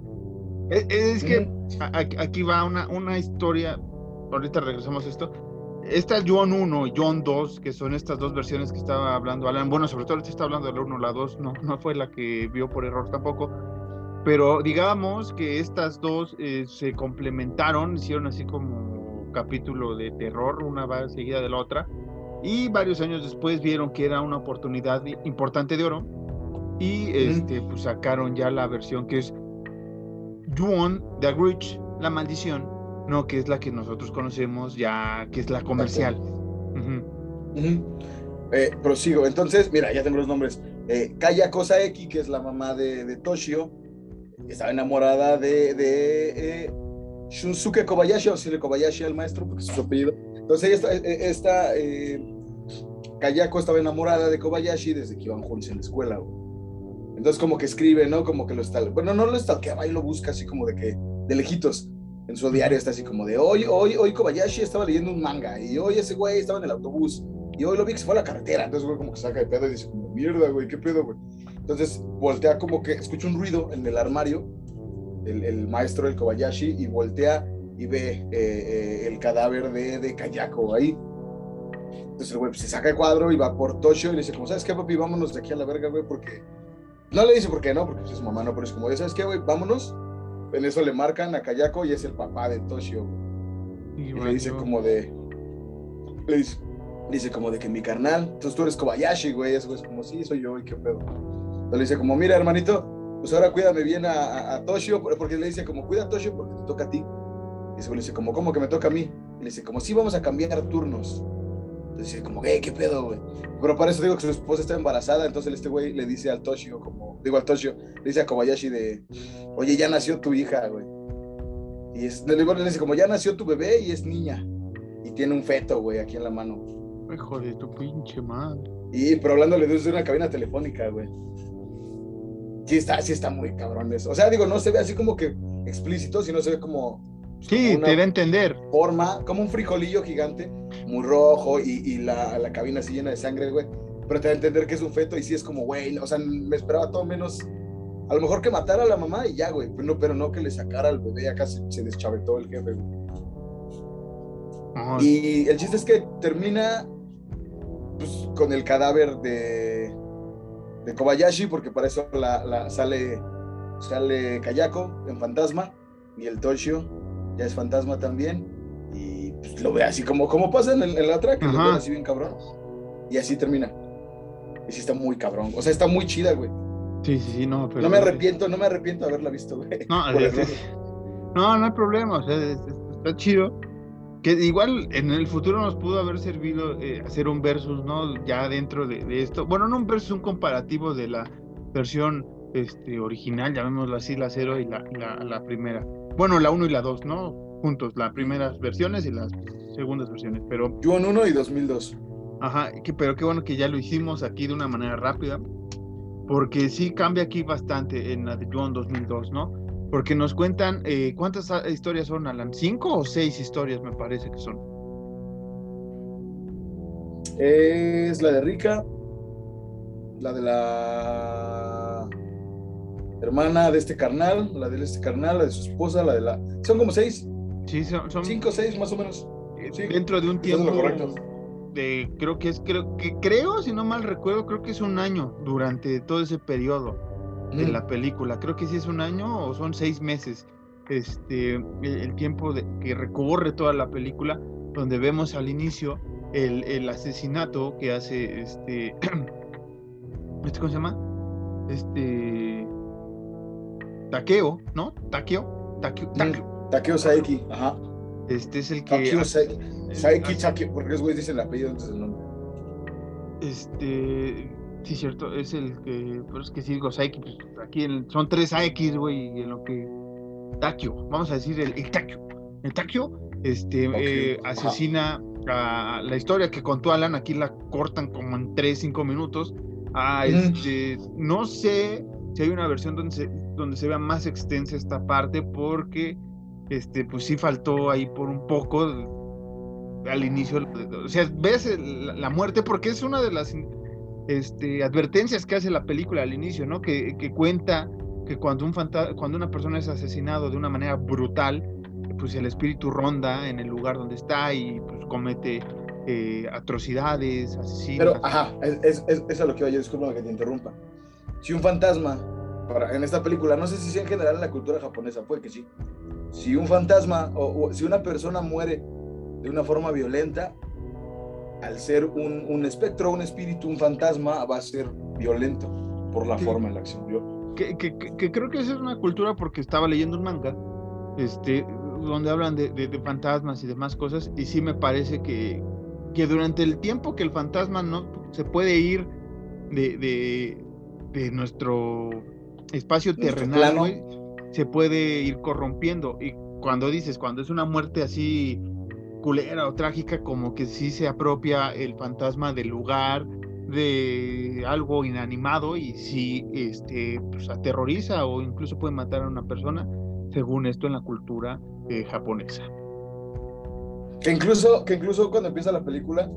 Es, es que Ujú. a- aquí va una, una historia. Ahorita regresamos a esto. Esta es John 1 y John 2, que son estas dos versiones que estaba hablando Alan. Bueno, sobre todo ahorita está hablando de la 1, la 2, no, no fue la que vio por error tampoco. Pero digamos que estas dos eh, se complementaron, hicieron así como capítulo de terror, una va seguida de la otra. Y varios años después vieron que era una oportunidad importante de oro. Y este, pues sacaron ya la versión que es Yuon, The Witch, La Maldición, no, que es la que nosotros conocemos ya, que es la comercial. Eh, prosigo. Entonces, mira, ya tengo los nombres. Eh, Kaya Kosaeki, que es la mamá de, de Toshio, estaba enamorada de, de eh, Shunsuke Kobayashi, o Kobayashi, el maestro, porque es su apellido. Entonces, eh, esta, eh, Kayako estaba enamorada de Kobayashi desde que iban juntos en la escuela, güey. Entonces como que escribe, ¿no? Como que lo está, bueno, no lo stalkeaba y lo busca así como de que, de lejitos. En su diario está así como de, hoy, hoy, hoy Kobayashi estaba leyendo un manga y hoy ese güey estaba en el autobús y hoy lo vi que se fue a la carretera. Entonces, güey, como que saca de pedo y dice, como, mierda, güey, ¿qué pedo, güey? Entonces voltea como que escucha un ruido en el armario, el, maestro del Kobayashi, y voltea y ve eh, eh, el cadáver de, de Kayako ahí. Entonces el güey pues, se saca el cuadro y va por Toshio y le dice, como, ¿sabes qué, papi? Vámonos de aquí a la verga, güey, porque... No le dice por qué, ¿no? Porque pues, es su mamá, no, pero es como, ¿sabes qué, güey? Vámonos. En eso le marcan a Kayako y es el papá de Toshio, Y, le dice como de... Le dice, dice como de que mi carnal, entonces tú eres Kobayashi, güey. Eso es como, sí, soy yo, y qué pedo. Entonces le dice como, mira, hermanito, pues ahora cuídame bien a, a, Toshio, porque le dice como, cuida a Toshio porque te toca a ti. Y le dice como, ¿cómo que me toca a mí? Y le dice como, sí, vamos a cambiar turnos. Entonces como, ¿qué, qué pedo, güey? Pero para eso digo que su esposa está embarazada, entonces este güey le dice al Toshio, como, digo al Toshio, le dice a Kobayashi de, oye, ya nació tu hija, güey. Y es, le, le dice como, ya nació tu bebé y es niña. Y tiene un feto, güey, aquí en la mano. Hijo de tu pinche madre. Y pero hablándole desde una cabina telefónica, güey. Sí está, sí está muy cabrón eso. O sea, digo, no se ve así como que explícito, sino se ve como... Sí, te da a entender. Forma, como un frijolillo gigante, muy rojo y, y la, la, cabina así llena de sangre, güey. Pero te da a entender que es un feto y sí es como, güey, o sea, me esperaba todo menos... A lo mejor que matara a la mamá y ya, güey. Pero no, pero no que le sacara al bebé, acá se, se deschavetó el jefe, güey. Y el chiste es que termina pues, con el cadáver de, de Kobayashi, porque para eso la, sale, sale Kayako en fantasma, y el Toshio ya es fantasma también, y pues, lo ve así como, como pasa en, el, la otra, que lo ve así bien cabrón, y así termina. Y sí está muy cabrón, o sea, está muy chida, güey. Sí, sí, sí, no, pero... No me arrepiento, no me arrepiento de haberla visto, güey. No, no, no hay problema, o sea, está chido que igual en el futuro nos pudo haber servido eh, hacer un versus, ¿no? Ya dentro de, esto. Bueno, no un versus, un comparativo de la versión este, original, llamémoslo así, la cero y la, la, primera. Bueno, la 1 y la 2, ¿no? Juntos, las primeras versiones y las segundas versiones, pero... Yo en 1 y 2002. Ajá, que, pero qué bueno que ya lo hicimos aquí de una manera rápida, porque sí cambia aquí bastante en la de John 2002, ¿no? Porque nos cuentan, eh, ¿cuántas historias son, Alan? ¿Cinco o seis historias me parece que son? Es la de Rica, la de la hermana de este carnal, la de este carnal, la de su esposa, la de la... Son como seis. Sí, son... Cinco o seis más o menos. Eh, dentro de un tiempo... De, creo que es, creo que creo, si no mal recuerdo, creo que es un año durante todo ese periodo de la película. Creo que sí es un año o son seis meses. Este, el, tiempo de, que recorre toda la película, donde vemos al inicio el, el asesinato que hace este, este, ¿cómo se llama? Este, Takeo, ¿no? Takeo, Takeo, Takeo. Takeo Saeki, ajá. Este es el que. Takeo Saeki, Saeki, Takeo, porque es güey dicen el apellido antes del nombre. Este, Sí, cierto, es el que, pero es que sí digo Saiki, pues aquí son tres AX, güey, en lo que Takio, vamos a decir el, el Takio, el Takio, este, eh, asesina a la historia que contó Alan, aquí la cortan como en tres, cinco minutos, ah, este, no sé si hay una versión donde se, donde se vea más extensa esta parte, porque, este, pues sí faltó ahí por un poco al inicio, o sea, ves la muerte, porque es una de las este, advertencias que hace la película al inicio, ¿no? Que, cuenta que cuando, un cuando una persona es asesinado de una manera brutal, pues el espíritu ronda en el lugar donde está y pues comete eh, atrocidades, asesinos. Pero, ajá, es, eso es lo que yo, disculpa que te interrumpa. Si un fantasma, para, en esta película, no sé si sea en general en la cultura japonesa, puede que sí. Si un fantasma o si una persona muere de una forma violenta, al ser un, un, espectro, un espíritu, un fantasma, va a ser violento por la forma en la que se murió. Que, que, que, creo que esa es una cultura porque estaba leyendo un manga, este, donde hablan de, de, fantasmas y demás cosas, y sí me parece que, que durante el tiempo que el fantasma no se puede ir de, de, de nuestro espacio terrenal, se puede ir corrompiendo. Y cuando dices, cuando es una muerte así culera o trágica como que sí se apropia el fantasma del lugar, de algo inanimado y sí este, pues, aterroriza o incluso puede matar a una persona, según esto en la cultura eh, japonesa. Que incluso, que incluso cuando empieza la película,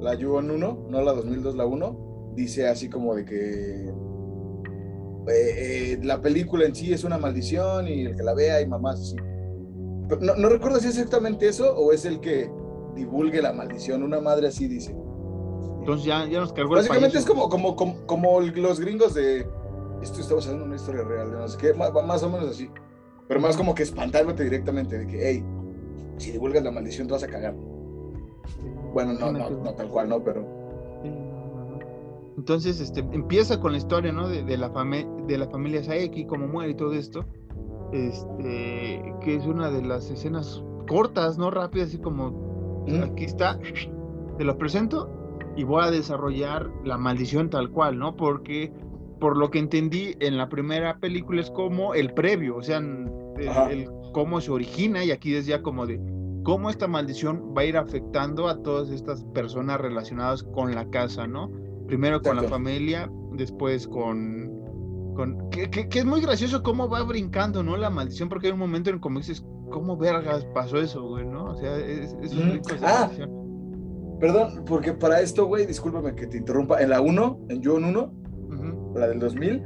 la Yuon 1, no la 2002, la 1, dice así como de que eh, eh, la película en sí es una maldición y el que la vea y mamás así. No, no, recuerdo si es exactamente eso o es el que divulgue la maldición. Una madre así dice. Entonces ya, ya nos cargó Básicamente es como, como, como, los gringos de esto estamos haciendo una historia real, no sé qué, más, más, o menos así. Pero más como que espantándote directamente de que, hey, si divulgas la maldición te vas a cagar. Bueno, no, no, no tal cual, no, pero. Entonces, este, empieza con la historia, ¿no? De, la, de la familia Saeki, cómo muere y todo esto este, que es una de las escenas cortas, no rápidas, así como aquí está, te lo presento y voy a desarrollar la maldición tal cual, ¿no? Porque por lo que entendí en la primera película es como el previo, o sea, el, cómo se origina y aquí es ya como de cómo esta maldición va a ir afectando a todas estas personas relacionadas con la casa, ¿no? Primero con la familia, después con que, es muy gracioso cómo va brincando, ¿no? La maldición, porque hay un momento en el que dices, ¿cómo vergas pasó eso, güey, no? O sea, es, un ah, Perdón, porque para esto, güey, discúlpame que te interrumpa. En la 1, en John 1, la del 2000,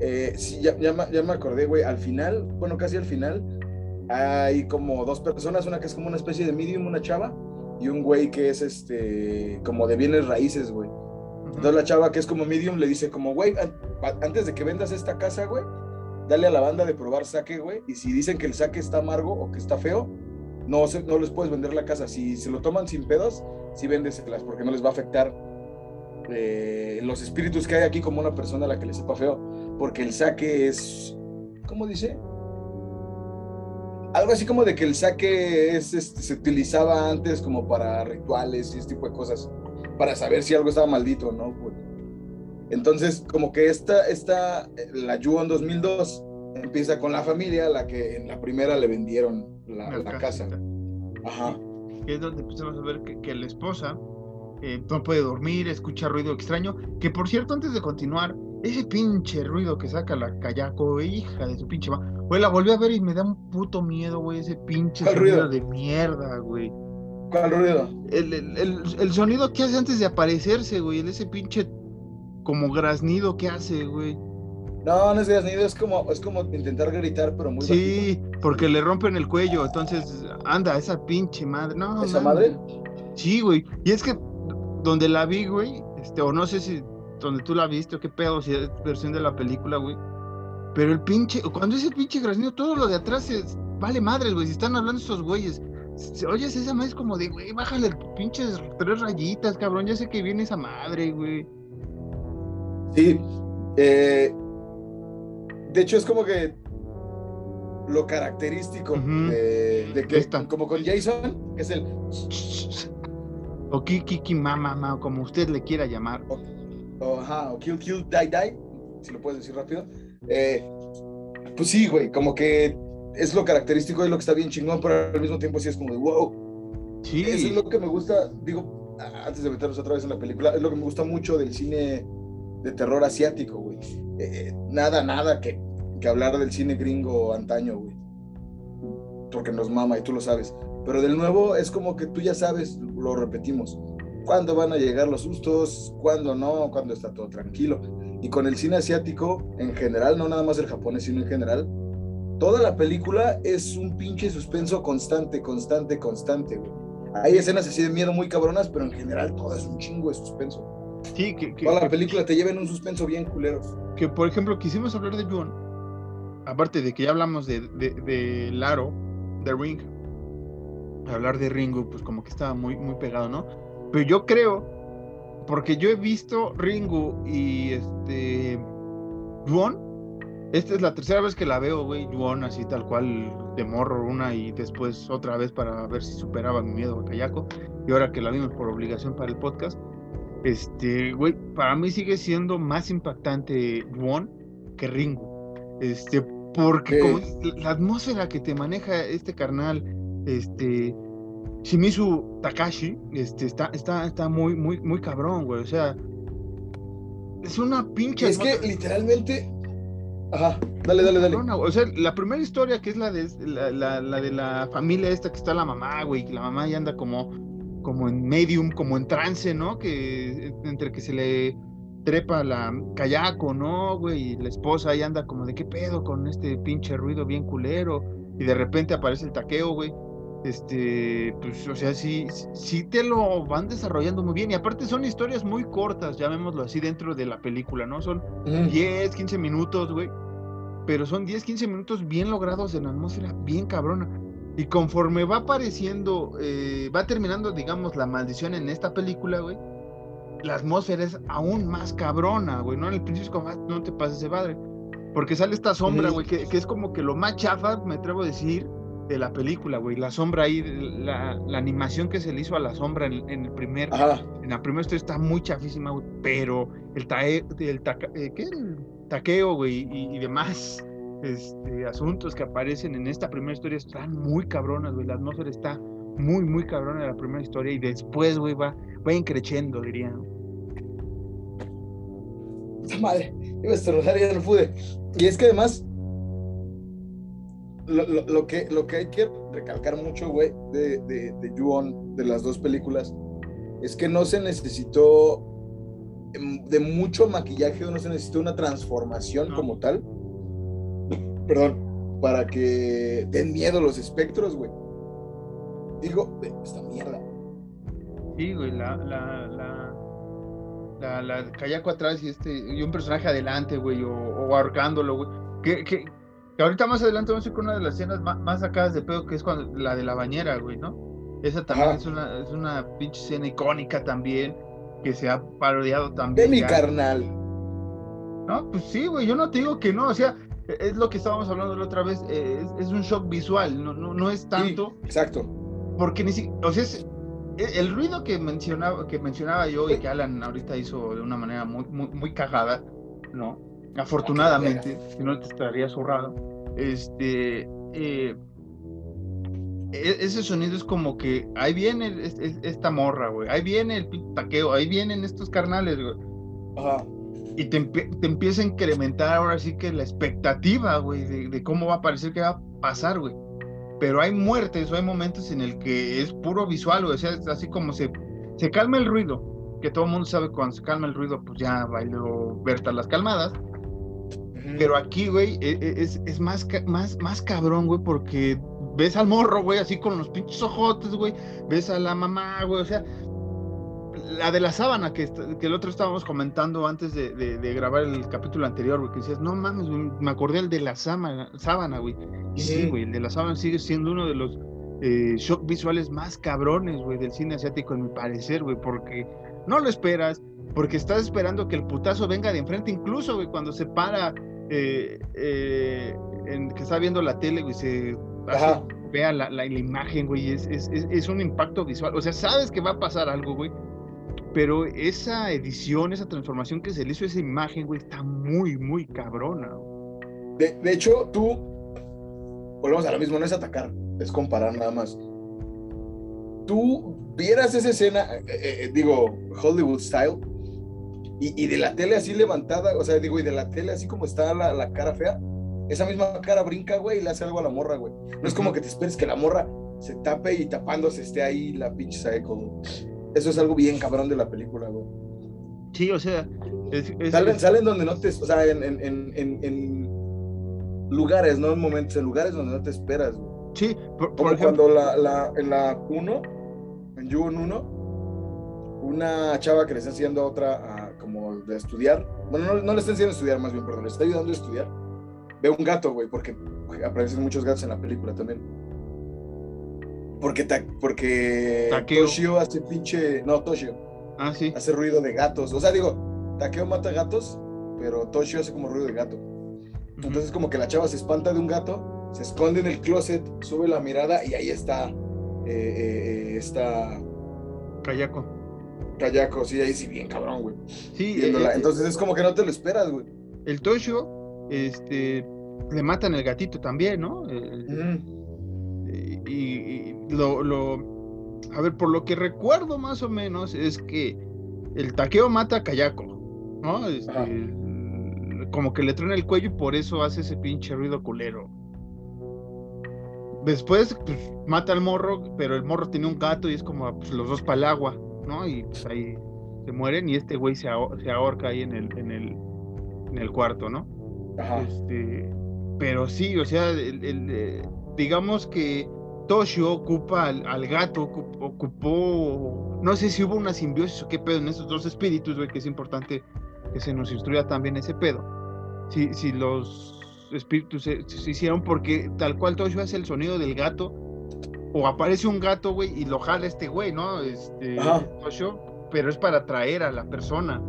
eh, sí, ya, ya, me acordé, güey, al final, bueno, casi al final, hay como dos personas, una que es como una especie de medium, una chava, y un güey que es este, como de bienes raíces, güey. Entonces la chava que es como medium le dice como, güey, antes de que vendas esta casa, güey, dale a la banda de probar saque, güey. Y si dicen que el saque está amargo o que está feo, no, no les puedes vender la casa. Si se lo toman sin pedos, sí véndeselas, porque no les va a afectar eh, los espíritus que hay aquí como una persona a la que le sepa feo. Porque el saque es, ¿cómo dice? Algo así como de que el saque es, este, se utilizaba antes como para rituales y ese tipo de cosas para saber si algo estaba maldito o no. Entonces, como que esta, esta, la en 2002 empieza con la familia, la que en la primera le vendieron la, casa. Ajá. Es donde empezamos a ver que, la esposa eh, no puede dormir, escucha ruido extraño. Que por cierto, antes de continuar, ese pinche ruido que saca la Kayako, hija de su pinche Güey, la volví a ver y me da un puto miedo, güey, ese pinche ruido de mierda, güey. ¿Cuál ruido? El, sonido que hace antes de aparecerse, güey. El ese pinche como graznido que hace, güey. No, no es graznido, es como, es como intentar gritar, pero muy Sí, porque le rompen el cuello, entonces anda, esa pinche madre. No, ¿Esa madre? Sí, güey. Y es que donde la vi, güey, este, o no sé si donde tú la viste o qué pedo, si es versión de la película, güey. Pero el pinche, cuando es el pinche graznido, todo lo de atrás es, vale madres, güey. Si están hablando esos güeyes, Oye, esa madre es como de, güey, bájale pinches tres rayitas, cabrón. Ya sé que viene esa madre, güey. Sí. Eh, de hecho, es como que lo característico de, que, Esta. como con Jason, que es el. O Kiki, Mama, como usted le quiera llamar. O, ajá, o Kill Kill Die Die, si lo puedes decir rápido. Eh, pues sí, güey, como que es lo característico y lo que está bien chingón, pero al mismo tiempo sí es como de wow. Sí. Eso es lo que me gusta, digo, antes de meternos otra vez en la película, es lo que me gusta mucho del cine de terror asiático, güey. Eh, eh, nada, nada que, que hablar del cine gringo antaño, güey. Porque nos mama y tú lo sabes. Pero del nuevo es como que tú ya sabes, lo repetimos, cuándo van a llegar los sustos, cuándo no, cuándo está todo tranquilo. Y con el cine asiático, en general, no nada más el japonés, sino en general, toda la película es un pinche suspenso constante, constante, constante, güey. Hay escenas así de miedo muy cabronas, pero en general todo es un chingo de suspenso. Sí, que, toda la película te lleva en un suspenso bien culero. Que por ejemplo, quisimos hablar de John, aparte de que ya hablamos de, de, Laro, de Ring, hablar de Ringo, pues como que estaba muy, muy pegado, ¿no? Pero yo creo, porque yo he visto Ringo y este Juan esta es la tercera vez que la veo, güey, Yuon, así tal cual, de morro una y después otra vez para ver si superaba mi miedo a Kayako. Y ahora que la vimos por obligación para el podcast, este, güey, para mí sigue siendo más impactante Yuon que Ringo. Este, porque como la atmósfera que te maneja este carnal, este, Shimizu Takashi este, está, está, está muy, muy, muy cabrón, güey. O sea, es una pinche. Es que literalmente. Ajá, dale, dale, dale. o sea, la primera historia que es la de la, la, de la familia esta que está la mamá, güey, que la mamá ya anda como, como en medium, como en trance, ¿no? Que entre que se le trepa la kayako, ¿no, güey? Y la esposa ahí anda como de qué pedo con este pinche ruido bien culero. Y de repente aparece el taqueo, güey este, pues, o sea, sí, sí te lo van desarrollando muy bien. Y aparte son historias muy cortas, llamémoslo así, dentro de la película, ¿no? Son 10, 15 minutos, güey. Pero son 10, 15 minutos bien logrados en atmósfera, bien cabrona. Y conforme va apareciendo, eh, va terminando, digamos, la maldición en esta película, güey, la atmósfera es aún más cabrona, güey, ¿no? En el principio es como, ah, no te pases de padre. Porque sale esta sombra, güey, que, que, es como que lo más chafa, me atrevo a decir, de la película, güey. La sombra ahí, la, la, animación que se le hizo a la sombra en, el primer, en la primera historia está muy chafísima, güey. Pero el, tae, el, eh, ¿qué? el taqueo, güey, y, demás este, asuntos que aparecen en esta primera historia están muy cabronas, güey. La atmósfera está muy, muy cabrona de la primera historia y después, güey, va, va increciendo, diría. Madre, iba a estornudar y ya no pude. Y es que además lo, que, lo que hay que recalcar mucho, güey, de, de, de Yuon, de las dos películas, es que no se necesitó em, de mucho maquillaje, no se necesitó una transformación como tal. Perdón, para que den miedo los espectros, güey. Digo, esta mierda. Sí, güey, la, la, la, la, la Kayako atrás y este, y un personaje adelante, güey, o, o ahorcándolo, güey. Que, que, que ahorita más adelante vamos a ir con una de las escenas más, sacadas de pedo, que es cuando la de la bañera, güey, ¿no? Esa también es una, es una pinche escena icónica también, que se ha parodiado también. De mi carnal. No, pues sí, güey, yo no te digo que no, o sea, e, es lo que estábamos hablando la otra vez, eh, es, un shock visual, no, no, no es tanto. exacto. Porque ni siquiera, o sea, e, el ruido que mencionaba, que mencionaba yo y que Alan ahorita hizo de una manera muy, muy, muy cagada, ¿no? Afortunadamente, si no te estaría zurrado, este, eh, e-, ese sonido es como que ahí viene esta morra, güey, ahí viene el taqueo, ahí vienen estos carnales, güey. Y te, te, empieza a incrementar ahora sí que la expectativa, güey, de, cómo va a parecer que va a pasar, güey. Pero hay muertes o hay momentos en el que es puro visual, güey, o sea, es así como se, se calma el ruido, que todo el mundo sabe cuando se calma el ruido, pues ya bailó Berta las calmadas pero aquí, güey, e, e, es, es, más, más, más cabrón, güey, porque ves al morro, güey, así con los pinches ojotes, güey. Ves a la mamá, güey, o sea, la de la sábana que, que el otro estábamos comentando antes de, de, grabar el capítulo anterior, güey, que decías, no mames, me acordé el de la sábana, sábana güey. Y sí, güey, el de la sábana sigue siendo uno de los eh, shock visuales más cabrones, güey, del cine asiático, en mi parecer, güey, porque no lo esperas, porque estás esperando que el putazo venga de enfrente, incluso, güey, cuando se para eh, eh, en, que está viendo la tele, güey, se vea la, la, imagen, güey, es, es, es, un impacto visual. O sea, sabes que va a pasar algo, güey. Pero esa edición, esa transformación que se le hizo a esa imagen, güey, está muy, muy cabrona. De, de hecho, tú, volvemos a lo mismo, no es atacar, es comparar nada más. Tú vieras esa escena, eh, digo, Hollywood style, y, de la tele así levantada, o sea, digo, y de la tele así como está la, la cara fea, esa misma cara brinca, güey, y le hace algo a la morra, güey. No es como que te esperes que la morra se tape y tapándose esté ahí la pinche saeco, güey. Eso es algo bien cabrón de la película, güey. Sí, o sea, salen, salen donde no te, o sea, en, en, en, en, lugares, no en momentos, en lugares donde no te esperas, güey. Sí, por, como cuando la, la, en la 1, en June 1, una chava que le está haciendo a otra como de estudiar, bueno, no, le está haciendo estudiar más bien, perdón, le está ayudando a estudiar, ve un gato, güey, porque aparecen muchos gatos en la película también. Porque, porque Toshio hace pinche, no, Toshio. Ah, sí. Hace ruido de gatos. O sea, digo, Takeo mata gatos, pero Toshio hace como ruido de gato. Entonces como que la chava se espanta de un gato, se esconde en el closet, sube la mirada y ahí está eh, eh, eh esta... Kayako Kayako, sí, ahí sí, bien cabrón, güey. Sí, eh, eh, entonces es como que no te lo esperas, güey. El Toshio, este, le matan el gatito también, ¿no? y, lo, lo, a ver, por lo que recuerdo más o menos es que el taqueo mata a Kayako, ¿no? Este, como que le truena el cuello y por eso hace ese pinche ruido culero. Después, pues, mata al morro, pero el morro tiene un gato y es como pues, los dos para el agua, ¿no? Y pues ahí se mueren y este güey se, ahorca ahí en el, en el, en el cuarto, ¿no? Ajá. Este, pero sí, o sea, el, digamos que Toshio ocupa al, gato, ocupó, no sé si hubo una simbiosis o qué pedo en esos dos espíritus, güey, que es importante que se nos instruya también ese pedo. Si, si los espíritus se, hicieron porque tal cual Toshio hace el sonido del gato, o aparece un gato, güey, y lo jala este güey, ¿no? Este, pero es para atraer a la persona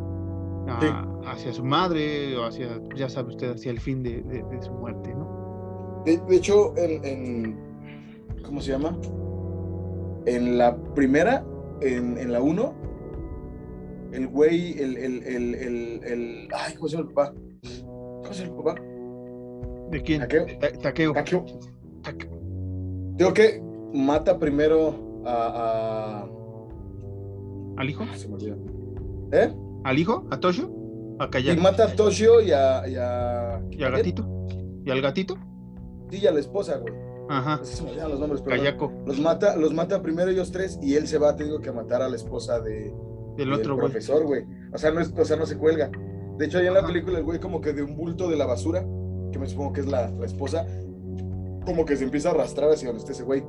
hacia su madre, o hacia, ya sabe usted, hacia el fin de, su muerte, ¿no? De, hecho, en ¿cómo se llama? En la primera, en, la 1, el güey, el, el, el, el, ay, ¿cómo se llama el papá? ¿Cómo se llama el papá? ¿De quién? Taqueo. Taqueo. Digo que mata primero a, ¿Al hijo? se me olvidó. ¿Eh? ¿Al hijo? ¿A Toshio? ¿A Y mata a Toshio y a... ¿Y, a... ¿Y al gatito? ¿Y al gatito? Sí, y a la esposa, güey. Ajá. los nombres, pero los mata, los mata primero ellos tres y él se va, te digo, que a matar a la esposa de, del otro profesor, güey. O sea, no o sea, no se cuelga. De hecho, ahí en la película el güey como que de un bulto de la basura, que me supongo que es la, esposa, como que se empieza a arrastrar hacia donde ese güey.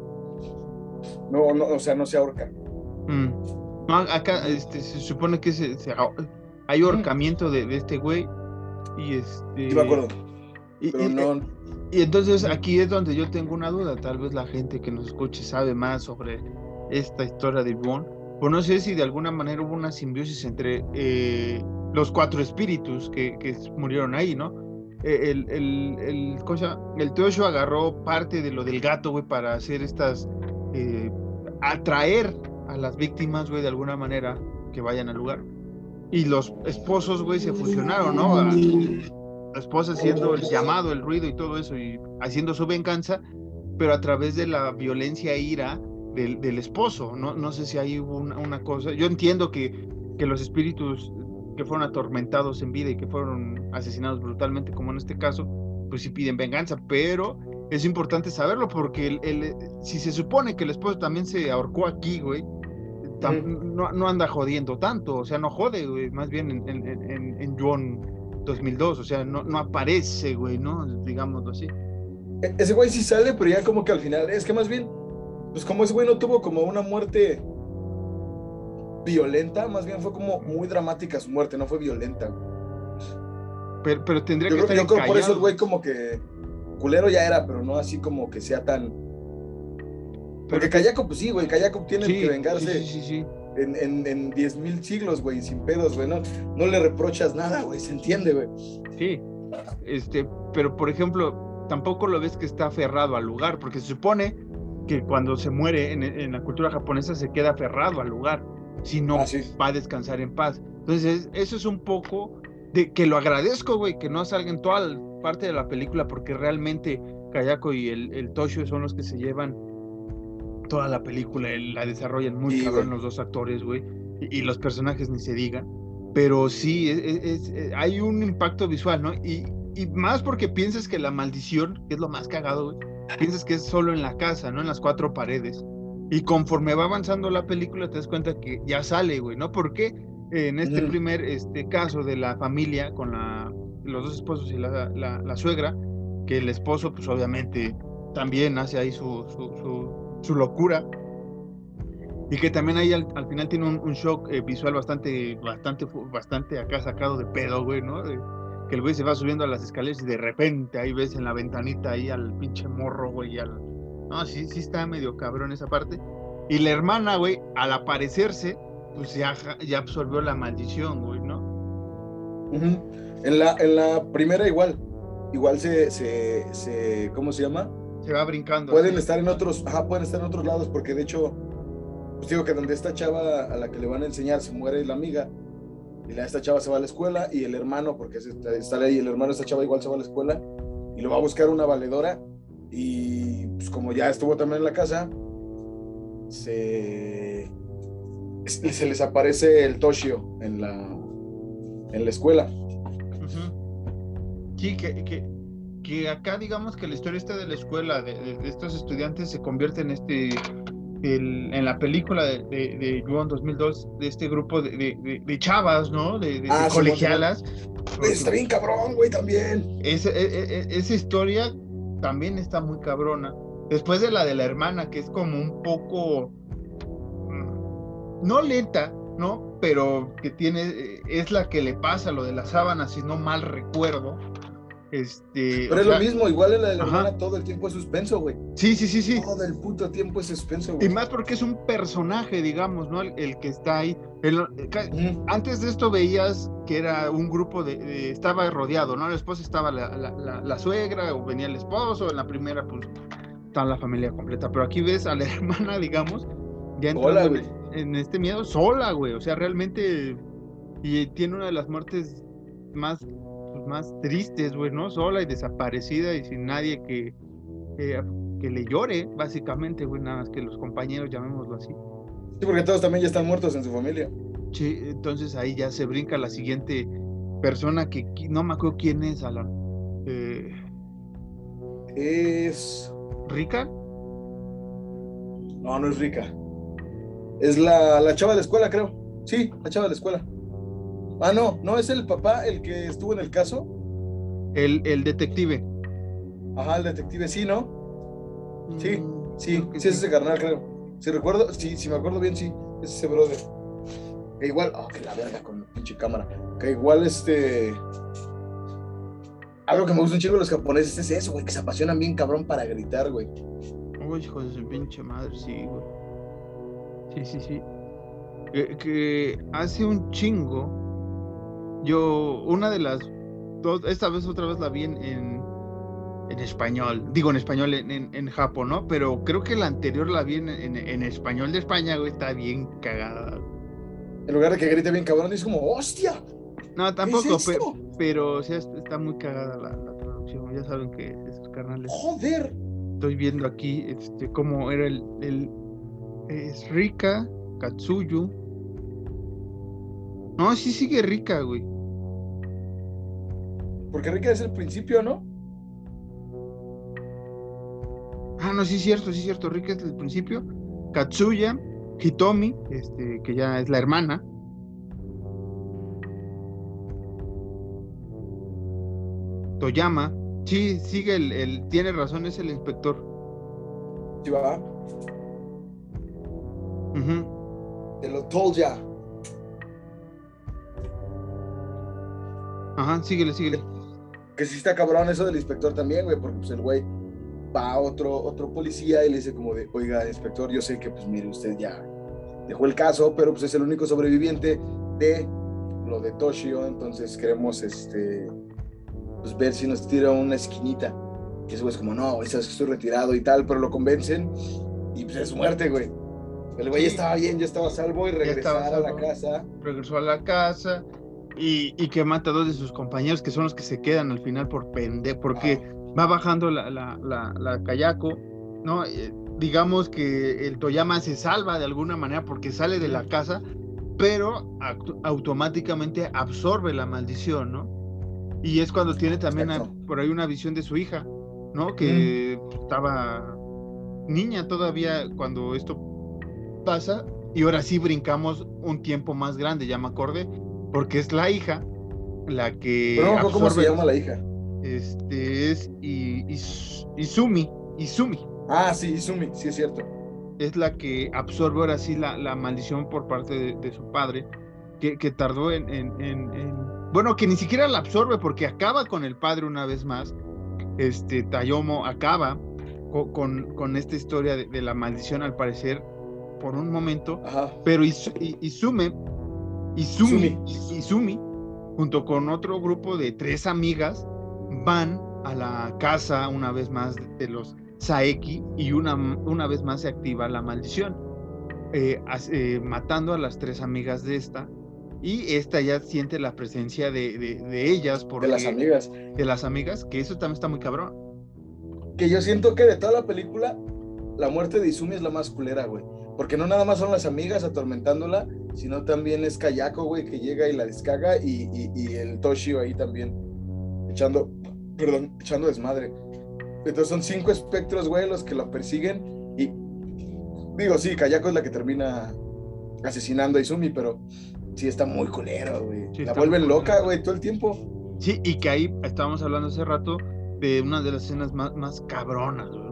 No, no, o sea, no se ahorca. Mm. No, acá este, se supone que se, hay ahorcamiento de, de, este güey y este... Sí, me acuerdo. Pero no y entonces aquí es donde yo tengo una duda, tal vez la gente que nos escuche sabe más sobre esta historia de Yvonne, o no sé si de alguna manera hubo una simbiosis entre eh, los cuatro espíritus que, murieron ahí, ¿no? E, el, el, el, cosa, el Teosho agarró parte de lo del gato, güey, para hacer estas, eh, atraer a las víctimas, güey, de alguna manera que vayan al lugar. Y los esposos, güey, se fusionaron, ¿no? la esposa haciendo el llamado, el ruido y todo eso, y haciendo su venganza, pero a través de la violencia e ira del, del esposo. No, no sé si hay una, una cosa. Yo entiendo que, que los espíritus que fueron atormentados en vida y que fueron asesinados brutalmente, como en este caso, pues sí piden venganza, pero es importante saberlo porque el, si se supone que el esposo también se ahorcó aquí, güey, no, no, anda jodiendo tanto, o sea, no jode, güey, más bien en, en, en, en John 2002, o sea, no, no aparece, güey, ¿no? Digámoslo así. E, ese güey sí sale, pero ya como que al final, es que más bien, pues como ese güey no tuvo como una muerte violenta, más bien fue como muy dramática su muerte, no fue violenta. Pero, pero tendría que estar Yo creo por eso el güey como que culero ya era, pero no así como que sea tan... Porque Kayako, pues sí, güey, Kayako tiene que vengarse. Sí, sí, sí en, en, en 10 mil siglos, güey, sin pedos, güey. No, no le reprochas nada, güey, se entiende, güey. Sí, este, pero por ejemplo, tampoco lo ves que está aferrado al lugar, porque se supone que cuando se muere en, en la cultura japonesa se queda aferrado al lugar, si no ah, va a descansar en paz. Entonces, eso es un poco de que lo agradezco, güey, que no salga en toda parte de la película, porque realmente Kayako y el, el Toshio son los que se llevan toda la película la desarrollan muy cabrón los dos actores, güey, y, los personajes ni se digan, pero sí, es, eh, hay un impacto visual, ¿no? Y, y, más porque piensas que la maldición, que es lo más cagado, güey, piensas que es solo en la casa, ¿no? En las cuatro paredes. Y conforme va avanzando la película te das cuenta que ya sale, güey, ¿no? Porque en este primer este, caso de la familia con la, los dos esposos y la, la, suegra, que el esposo pues obviamente también hace ahí su, su su locura. Y que también ahí al, final tiene un, shock eh, visual bastante, bastante, bastante acá sacado de pedo, güey, ¿no? que el güey se va subiendo a las escaleras y de repente ahí ves en la ventanita ahí al pinche morro, güey, al... No, sí, sí está medio cabrón esa parte. Y la hermana, güey, al aparecerse, pues ya, ya absorbió la maldición, güey, ¿no? En, la, en la primera igual, igual se, se, se, ¿cómo se llama? se va brincando. Pueden estar en otros, ajá, pueden estar en otros lados, porque de hecho, pues digo que donde esta chava a la que le van a enseñar se muere la amiga, y la, esta chava se va a la escuela, y el hermano, porque está ahí, el hermano de esta chava igual se va a la escuela, y lo va a buscar una valedora, y pues como ya estuvo también en la casa, se, se les aparece el Toshio en la, en la escuela. Sí, que, que, que, acá digamos que la historia esta de la escuela, de, de, estos estudiantes, se convierte en este, el, en la película de, de, de Juan 2002, de este grupo de, de chavas, ¿no? De, Ah, sí, colegialas. Está bien cabrón, güey, también. Esa, e, e, e, esa historia también está muy cabrona. Después de la de la hermana, que es como un poco, mm, no lenta, ¿no? Pero que tiene, es la que le pasa lo de las sábanas, si no mal recuerdo. Este, Pero es sea, lo mismo, igual en la de la hermana todo el tiempo es suspenso, güey. Sí, sí, sí, sí. Todo el puto tiempo es suspenso, Y güey. más porque es un personaje, digamos, ¿no? El, el que está ahí. El- antes de esto veías que era un grupo de, de- estaba rodeado, ¿no? La esposa estaba la, la- la- la suegra, o venía el esposo, en la primera, pues, está la familia completa. Pero aquí ves a la hermana, digamos, ya entrando güey. En, este miedo, sola, güey. O sea, realmente, y tiene una de las muertes más, pues, más tristes, güey, ¿no? Sola y desaparecida y sin nadie que, que, que le llore, básicamente, güey, nada más que los compañeros, llamémoslo así. Sí, porque todos también ya están muertos en su familia. Sí, entonces ahí ya se brinca la siguiente persona que no me acuerdo quién es, Alan. Eh, Es. ¿Rica? No, no es rica. Es la, la chava de la escuela, creo. Sí, la chava de la escuela. Ah, no, no es el papá el que estuvo en el caso. El, el detective. Ajá, el detective, sí, ¿no? Sí, Mm, Sí, sí, es ese carnal, creo. Si recuerdo, sí, si me acuerdo bien, sí, es ese brother. Que igual, oh, que la verga con la pinche cámara. Que igual, este. Algo que me gusta un chingo de los japoneses es eso, güey, que se apasionan bien cabrón para gritar, güey. Uy, hijo de su pinche madre, sí, güey. Sí, sí, sí. Que, que hace un chingo. Yo, una de las dos, esta vez otra vez la vi en, en, en español. Digo en español en, en, en Japón, ¿no? Pero creo que la anterior la vi en, en, en español de España, güey. Está bien cagada. En lugar de que grite bien cabrón, dice como, ¡hostia! No, ¿Qué tampoco, es pe- esto? pero o sea, está muy cagada la, la traducción. Ya saben que esos canales. ¡Joder! Estoy viendo aquí este, cómo era el, el es Rika, Katsuyu. No, sí sigue Rika, güey. Porque Rica es el principio, ¿no? Ah, no, sí es cierto, sí es cierto. Rika es el principio. Katsuya, Hitomi, este, que ya es la hermana. Toyama. Sí, sigue el, el- tiene razón, es el inspector. Sí, va. Ujú. Te lo told ya. Ajá, síguele, síguele. Que sí está cabrón eso del inspector también, güey, porque pues el güey va a otro, otro policía y le dice como de, oiga, inspector, yo sé que pues mire, usted ya dejó el caso, pero pues es el único sobreviviente de lo de Toshio, entonces queremos este pues ver si nos tira una esquinita. Y ese güey es como, no, güey, sabes que estoy retirado y tal, pero lo convencen y pues es muerte, güey. El güey Sí. estaba bien, ya estaba salvo y regresar a la casa. regresó a la casa y, y que mata a dos de sus compañeros que son los que se quedan al final por pende porque va bajando la, la, la, la Kayako, ¿no? Eh, digamos que el Toyama se salva de alguna manera porque sale de la casa, pero automáticamente absorbe la maldición, ¿no? Y es cuando tiene también a- por ahí una visión de su hija, ¿no? Que estaba niña todavía cuando esto pasa y ahora sí brincamos un tiempo más grande, ya me acordé, porque es la hija la que Pero no cómo se llama la hija. este es Izumi, Izumi, Ah, sí, Izumi, sí es cierto. es la que absorbe ahora sí la, la maldición por parte de, de su padre, que, que tardó en, en- en- en- Bueno, que ni siquiera la absorbe porque acaba con el padre una vez más. Este Tayomo acaba co- con, con esta historia de, de la maldición al parecer por un momento, Ajá. pero Iz- Izume, Izumi, Izumi, junto con otro grupo de tres amigas, van a la casa una vez más de los Saeki y una, una vez más se activa la maldición, eh, eh, matando a las tres amigas de esta. Y esta ya siente la presencia de, de- de ellas, porque, De las amigas. de las amigas, que eso también está muy cabrón. Que yo siento que de toda la película, la muerte de Izumi es la más culera, güey. Porque no nada más son las amigas atormentándola, sino también es Kayako, güey, que llega y la descaga y, y, el Toshio ahí también echando, perdón, echando desmadre. Entonces son cinco espectros, güey, los que la persiguen y digo, sí, Kayako es la que termina asesinando a Izumi, pero sí está muy culero, güey. la vuelven loca, güey, todo el tiempo. Sí, y que ahí estábamos hablando hace rato de una de las escenas más, más cabronas, güey,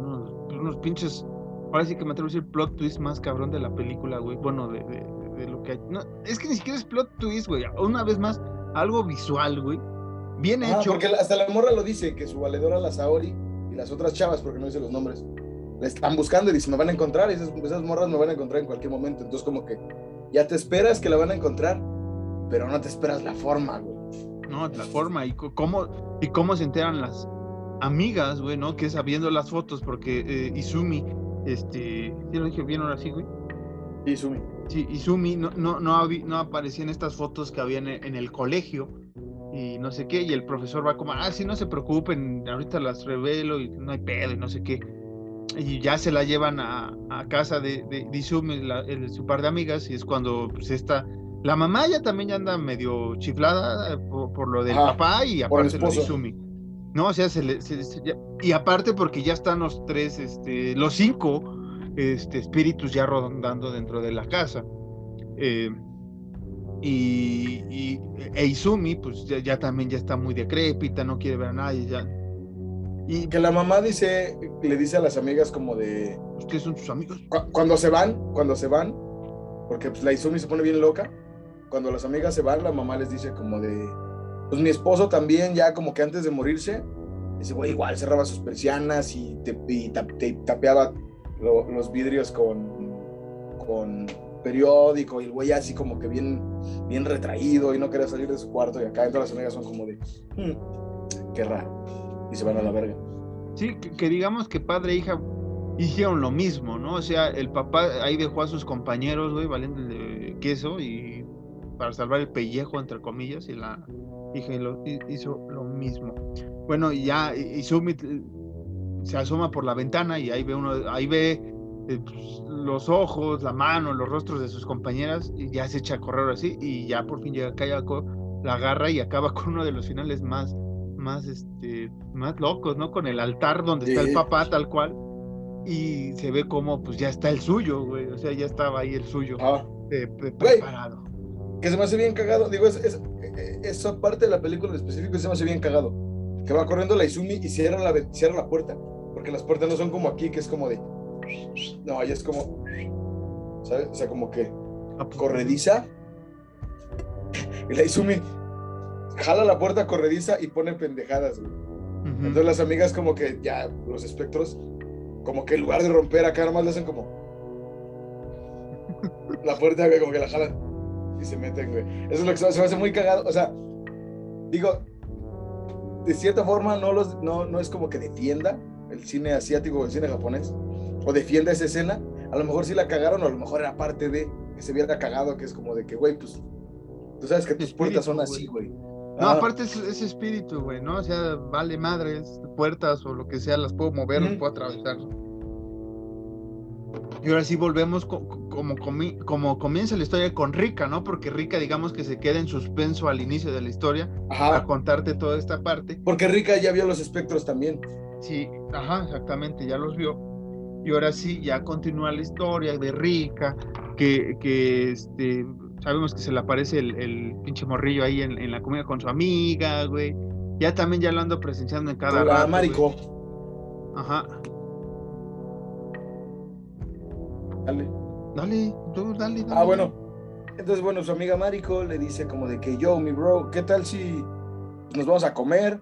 unos, pinches, ahora sí que me atrevo a decir plot twist más cabrón de la película, güey, bueno, de, de, lo que hay. No, es que ni siquiera es plot twist, güey, una vez más, algo visual, güey, bien hecho. Porque hasta la morra lo dice, que su valedora, la Saori, y las otras chavas, porque no dice los nombres, la están buscando y dice, me van a encontrar, y esas, esas morras me van a encontrar en cualquier momento, entonces como que ya te esperas que la van a encontrar, pero no te esperas la forma, güey. No, la forma y cómo, y cómo se enteran las amigas, güey, ¿no? Que sabiendo las fotos, porque eh, Izumi, este, ¿sí lo dije bien ahora sí, güey? Izumi. Sí, Izumi no, no, no, no aparecía en estas fotos que habían en, el colegio y no sé qué, y el profesor va como, ah, sí, no se preocupen, ahorita las revelo y no hay pedo y no sé qué y ya se la llevan a, casa de, de, Izumi, su par de amigas, y es cuando pues esta, la mamá ya también ya anda medio chiflada eh, por, lo del papá y aparte de Izumi. No, o sea, se le, y aparte porque ya están los tres, este, los cinco este, espíritus ya rondando dentro de la casa. Eh, y, y e Izumi, pues ya, ya, también ya está muy decrépita, no quiere ver a nadie, ya y que la mamá dice, le dice a las amigas como de... ¿Ustedes son sus amigos? cuando se van, cuando se van, porque pues la Izumi se pone bien loca, cuando las amigas se van, la mamá les dice como de... Pues mi esposo también ya como que antes de morirse, dice, güey, igual cerraba sus persianas y, te, tapeaba los vidrios con, con periódico y el güey así como que bien, bien retraído y no quería salir de su cuarto y acá todas las amigas son como de, hmm, qué raro y se van a la verga. Sí, que, digamos que padre e hija hicieron lo mismo, ¿no? O sea, el papá ahí dejó a sus compañeros, güey, valiendo de queso y para salvar el pellejo, entre comillas, y la hija hizo lo mismo. Bueno, y ya Izumi eh, se asoma por la ventana y ahí ve uno, ahí ve eh, pues, los ojos, la mano, los rostros de sus compañeras y ya se echa a correr así y ya por fin llega Kayako, la agarra y acaba con uno de los finales más más, este, más locos, ¿no? Con el altar donde está el papá tal cual. Y se ve como, pues ya está el suyo, güey. O sea, ya estaba ahí el suyo ah. preparado. Que se me hace bien cagado. Digo, es, es, esa parte de la película en específico se me hace bien cagado. Que va corriendo la Izumi y cierra la, cierra la puerta. Porque las puertas no son como aquí, que es como de. No, ahí es como. ¿Sabes? O sea, como que. Ah, pues, corrediza. Y la Izumi jala la puerta corrediza y pone pendejadas, Entonces las amigas como que ya, los espectros, como que en lugar de romper acá, nomás le hacen como... la puerta, como que la jalan y se meten, güey. Eso es lo que se me hace muy cagado. O sea, digo, de cierta forma no, los, no, no es como que defienda el cine asiático o el cine japonés, o defienda esa escena. A lo mejor sí la cagaron, o a lo mejor era parte de que se hubiera cagado, que es como de que, güey, pues, tú sabes que tus puertas son así, güey. No, ah. aparte es ese espíritu, güey, ¿no? O sea, vale madres, puertas o lo que sea, las puedo mover, las puedo atravesar. Y ahora sí volvemos como, como comienza la historia con Rika, ¿no? Porque Rika, digamos que se queda en suspenso al inicio de la historia para contarte toda esta parte. Porque Rika ya vio los espectros también. Sí, ajá, exactamente, ya los vio. Y ahora sí, ya continúa la historia de Rika, que, que este, Sabemos que se le aparece el, pinche morrillo ahí en, la comida con su amiga, güey. Ya también ya lo ando presenciando en cada Hola, marico. Ajá. Dale. Dale, tú, dale, Ah, bueno. Entonces, bueno, su amiga Marico le dice como de que yo, mi bro, ¿qué tal si nos vamos a comer?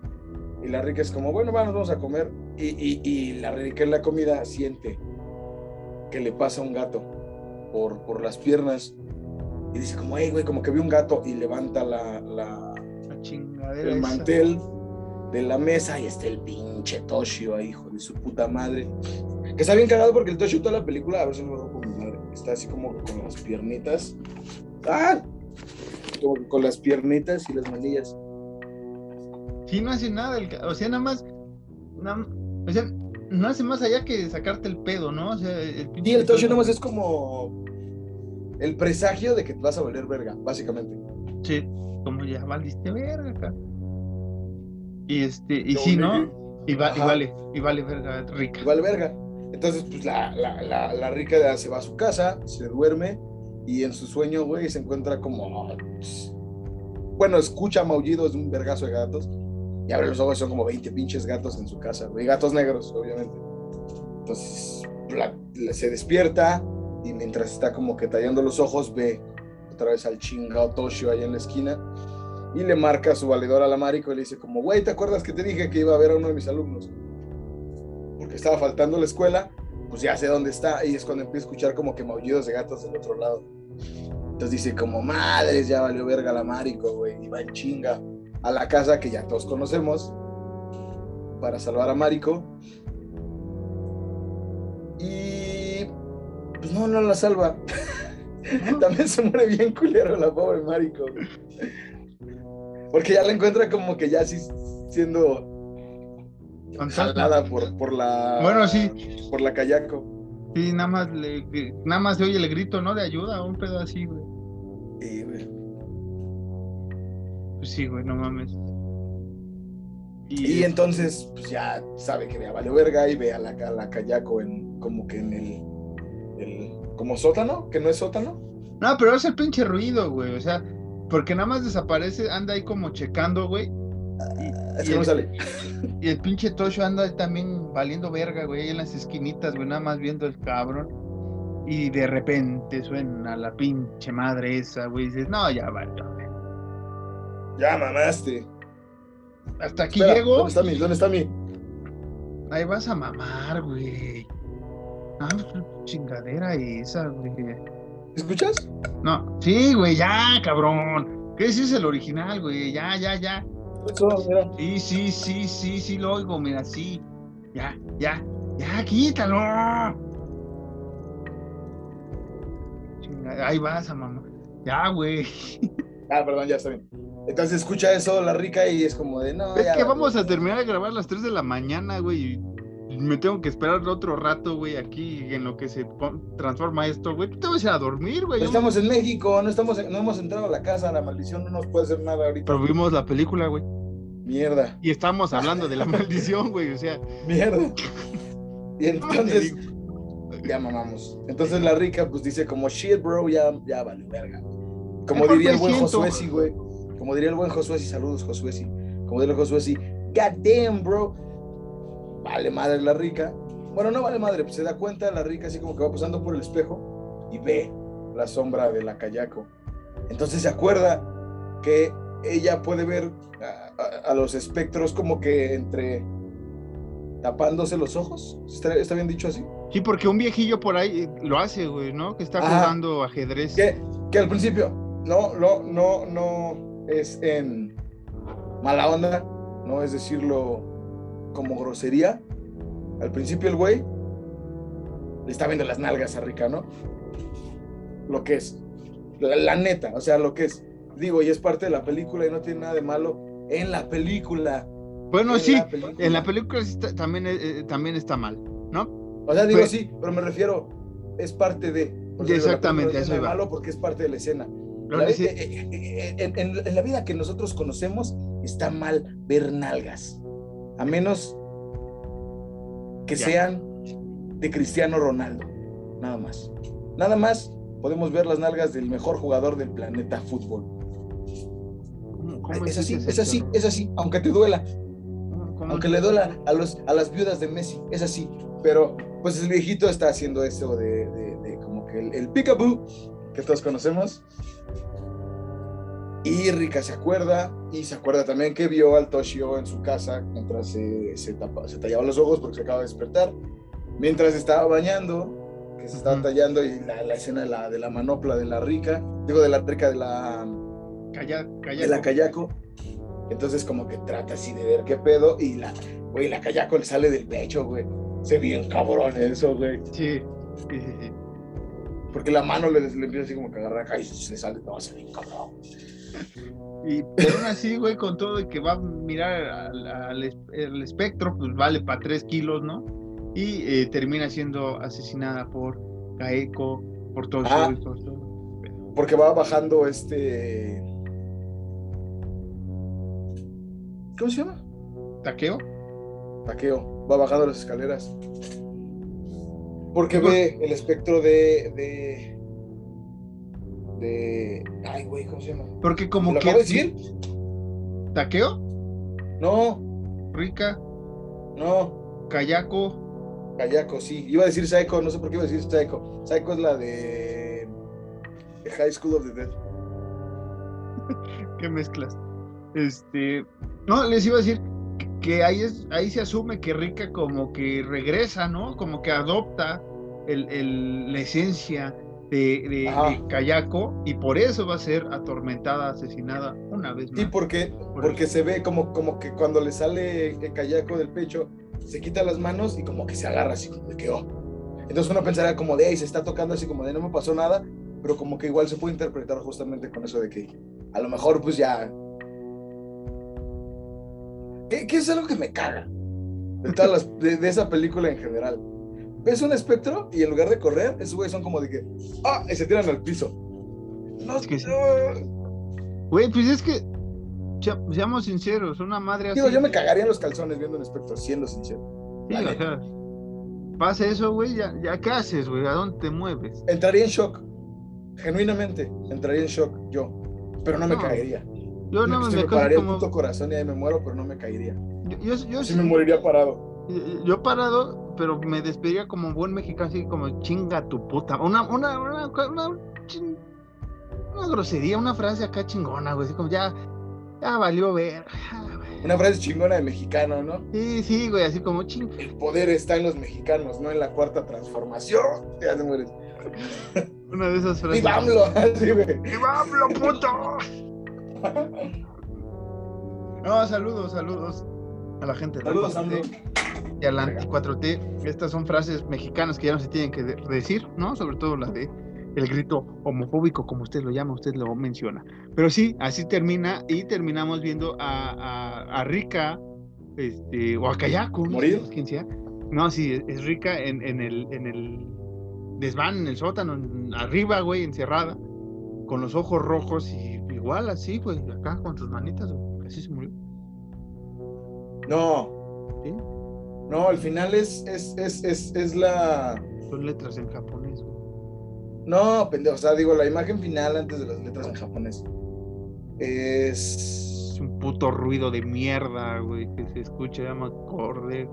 Y la rica es como, bueno, nos vamos a comer. Y, y, y la rica en la comida siente que le pasa un gato por, por las piernas y dice como, hey, güey, como que vi un gato y levanta la, la, chingadera el mantel de la mesa y está el pinche Toshio ahí, hijo de su puta madre. Que está bien cagado porque el Toshio toda la película, a ver si no me rompo mi madre, está así como con las piernitas. ¡Ah! Como con las piernitas y las manillas. Sí, no hace nada, o sea, nada más, o sea, no hace más allá que sacarte el pedo, ¿no? O sea, el Y el Toshio nomás es como el presagio de que te vas a valer verga, básicamente. Sí, como ya valiste verga acá. Y este, y sí, ¿no? Y, vale, y vale verga rica. Y vale verga. Entonces, pues la, la, la, rica se va a su casa, se duerme y en su sueño, güey, se encuentra como. Bueno, escucha maullidos de un vergazo de gatos y abre los ojos, son como 20 pinches gatos en su casa, güey, gatos negros, obviamente. Entonces, se despierta y mientras está como que tallando los ojos, ve otra vez al chingado Toshio ahí en la esquina y le marca su valedor a la Mariko y le dice como, güey, ¿te acuerdas que te dije que iba a ver a uno de mis alumnos? Porque estaba faltando la escuela, pues ya sé dónde está y es cuando empieza a escuchar como que maullidos de gatos del otro lado. Entonces dice como, madres, ya valió verga la Mariko, güey, y va en chinga a la casa que ya todos conocemos para salvar a Mariko. Y pues no, no la salva. También se muere bien culero la pobre Mariko. Porque ya la encuentra como que ya sí siendo jalada por, por la. Bueno, sí. Por la Kayako. Sí, nada más le, nada más se oye el grito, ¿no? De ayuda, un pedo así, güey. Sí, güey. Pues sí, güey, no mames. Y, entonces, pues ya sabe que a vale verga y ve a la, a la Kayako en, como que en el, el, como sótano, que no es sótano. No, pero es el pinche ruido, güey. O sea, porque nada más desaparece, anda ahí como checando, güey. Y, es no sale. Y el pinche Tosho anda también valiendo verga, güey, ahí en las esquinitas, güey, nada más viendo el cabrón. Y de repente suena la pinche madre esa, güey. Y dices, no, ya vale, güey. Ya mamaste. Hasta aquí llego. ¿Dónde está mi? ¿Dónde está mi? Ahí vas a mamar, güey. Ah, chingadera esa, güey. ¿Escuchas? No, sí, güey, ya, cabrón. ¿Qué es el original, güey? Ya, ya, ya. Sí, sí, sí, sí, sí, lo oigo, mira, sí. Ya, ya, ya, quítalo. ahí vas mamá. Ya, güey. Ah, perdón, ya está bien. Entonces escucha eso la rica y es como de no. Es que vamos a terminar de grabar a las 3 de la mañana, güey me tengo que esperar otro rato, güey, aquí en lo que se transforma esto, güey. Te vas a ir a dormir, güey. estamos en México, no, estamos, no hemos entrado a la casa, la maldición no nos puede hacer nada ahorita. Pero vimos la película, güey. Mierda. Y estamos hablando de la maldición, güey, o sea. Mierda. Y entonces, ya mamamos. Entonces la rica, pues dice como, shit, bro, ya, ya vale, verga. Como diría el buen Josué, güey. Como diría el buen Josué, saludos, Josué, Como diría el Josué, God damn, bro vale madre la rica. Bueno, no vale madre, pues se da cuenta la rica así como que va pasando por el espejo y ve la sombra de la Kayako. Entonces se acuerda que ella puede ver a, los espectros como que entre tapándose los ojos. ¿Está, bien dicho así? Sí, porque un viejillo por ahí lo hace, güey, ¿no? Que está jugando ajedrez. Que, que al principio no, no, no, no es en mala onda, no es decirlo como grosería. Al principio el güey le está viendo las nalgas a Rica, ¿no? Lo que es. La, neta, o sea, lo que es. Digo, y es parte de la película y no tiene nada de malo en la película. Bueno, sí, en la película también, eh, eh, también está mal, ¿no? O sea, digo, sí, pero me refiero, es parte de. Exactamente, eso es malo porque es parte de la escena. Eh, en la vida que nosotros conocemos está mal ver nalgas a menos que sean de Cristiano Ronaldo, nada más. Nada más podemos ver las nalgas del mejor jugador del planeta fútbol. es, así, es, así, es así, aunque te duela. Aunque le duela a, los, a las viudas de Messi, es así. Pero pues el viejito está haciendo eso de, como que el, el peekaboo que todos conocemos. Y Rika se acuerda, y se acuerda también que vio al Toshio en su casa mientras se, se, tallaba los ojos porque se acaba de despertar. Mientras estaba bañando, que se estaba tallando, y la, la escena de la, de la, manopla de la Rica, digo de la Rica de la. de la Kayako. Entonces, como que trata así de ver qué pedo, y la, güey, la Kayako le sale del pecho, güey. Se bien cabrón eso, güey. Sí, sí, sí. Porque la mano le, le empieza así como que agarra acá y se le sale, no, se bien cabrón. Y aún así, güey, con todo que va a mirar al, el espectro, pues vale para tres kilos, ¿no? y eh, termina siendo asesinada por Kaeko, por todo Ah. y por todo. Porque va bajando este. ¿Cómo se llama? ¿Takeo? Taqueo. Va bajando las escaleras. Porque ve el espectro de. de. De. Ay, güey, ¿cómo se llama? Porque como ¿Lo que... acabo de decir? ¿Takeo? No, Rika, no. Kayako, Kayako, sí. Iba a decir Psycho, no sé por qué iba a decir Psycho. Psycho es la de. High School of the Dead. ¿qué mezclas? Este... No, les iba a decir que, ahí, es, ahí se asume que Rika como que regresa, ¿no? Como que adopta el, el- la esencia de, de, Kayako y por eso va a ser atormentada, asesinada una vez más. Sí, porque, porque se ve como, como que cuando le sale el Kayako del pecho, se quita las manos y como que se agarra así como de que, oh. Entonces uno pensaría como de, ahí se está tocando así como de, no me pasó nada, pero como que igual se puede interpretar justamente con eso de que a lo mejor pues ya... ¿Qué, qué es algo que me caga? De, todas las- de, de esa película en general. Ves un espectro y en lugar de correr, esos güeyes son como de que, ah, y se tiran al piso. No, Es que sí. Güey, pues es que, seamos sinceros, una madre así... Digo, yo me cagaría en los calzones viendo un espectro, siendo sincero. Sí, la o sea, pasa eso, güey, ya, ya, ¿qué haces, güey? ¿A dónde te mueves? Entraría en shock. Genuinamente, entraría en shock yo. Pero no me caería. Yo no me, me me pararía como... el puto corazón y ahí me muero, pero no me caería. Yo, yo, yo Así sí- me moriría parado. yo parado, pero me despediría como buen mexicano, así como chinga tu puta. Una, una, una, una, una grosería, una frase acá chingona, güey, así como ya, ya valió ver. Ah. Una frase chingona de mexicano, ¿no? Sí, sí, güey, así como ching. El poder está en los mexicanos, no en la cuarta transformación. Ya te mueres. Una de esas frases. ¡Viva AMLO! Así, güey. ¡Viva AMLO, puto! No, saludos, saludos a la gente. de la Saludos, 4T AMLO. Y a la anti-4T. Estas son frases mexicanas que ya no se tienen que de- decir, ¿no? Sobre todo la de el grito homofóbico, como usted lo llama, usted lo menciona. Pero sí, así termina y terminamos viendo a, a, a Rika, este, o a sé quién sea. No, sí, es, Rika en, en, el, en el desván, en el sótano, en- arriba, güey, encerrada, con los ojos rojos y igual así, güey, acá con sus manitas, güey, así se murió. No, ¿sí? no, al final es, es, es, es, es la. Son letras en japonés, güey. No, pendejo. O sea, digo, la imagen final antes de las letras en japonés. Es. Es un puto ruido de mierda, güey, que se escucha, ya me acordé.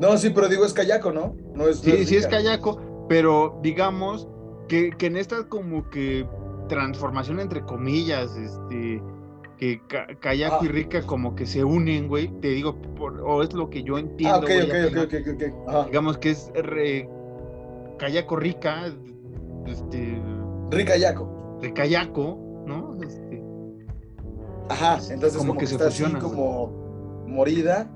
No, sí, pero digo, es Kayako, ¿no? No es. no Sí, sí es. Kayako, pero digamos que, que en esta como que transformación entre comillas, este, que Ka- Kayako Ah. y Rika como que se unen, güey, te digo, por- o es lo que yo entiendo, Ah, ok, güey, ok, al ok, final. ok, ok, ok. Ajá. digamos que es re- Kayako Rika, este, Rika Yako. de Kayako, ¿no? Este, Ajá, entonces Como como, que que, se está fusionan, así como morida.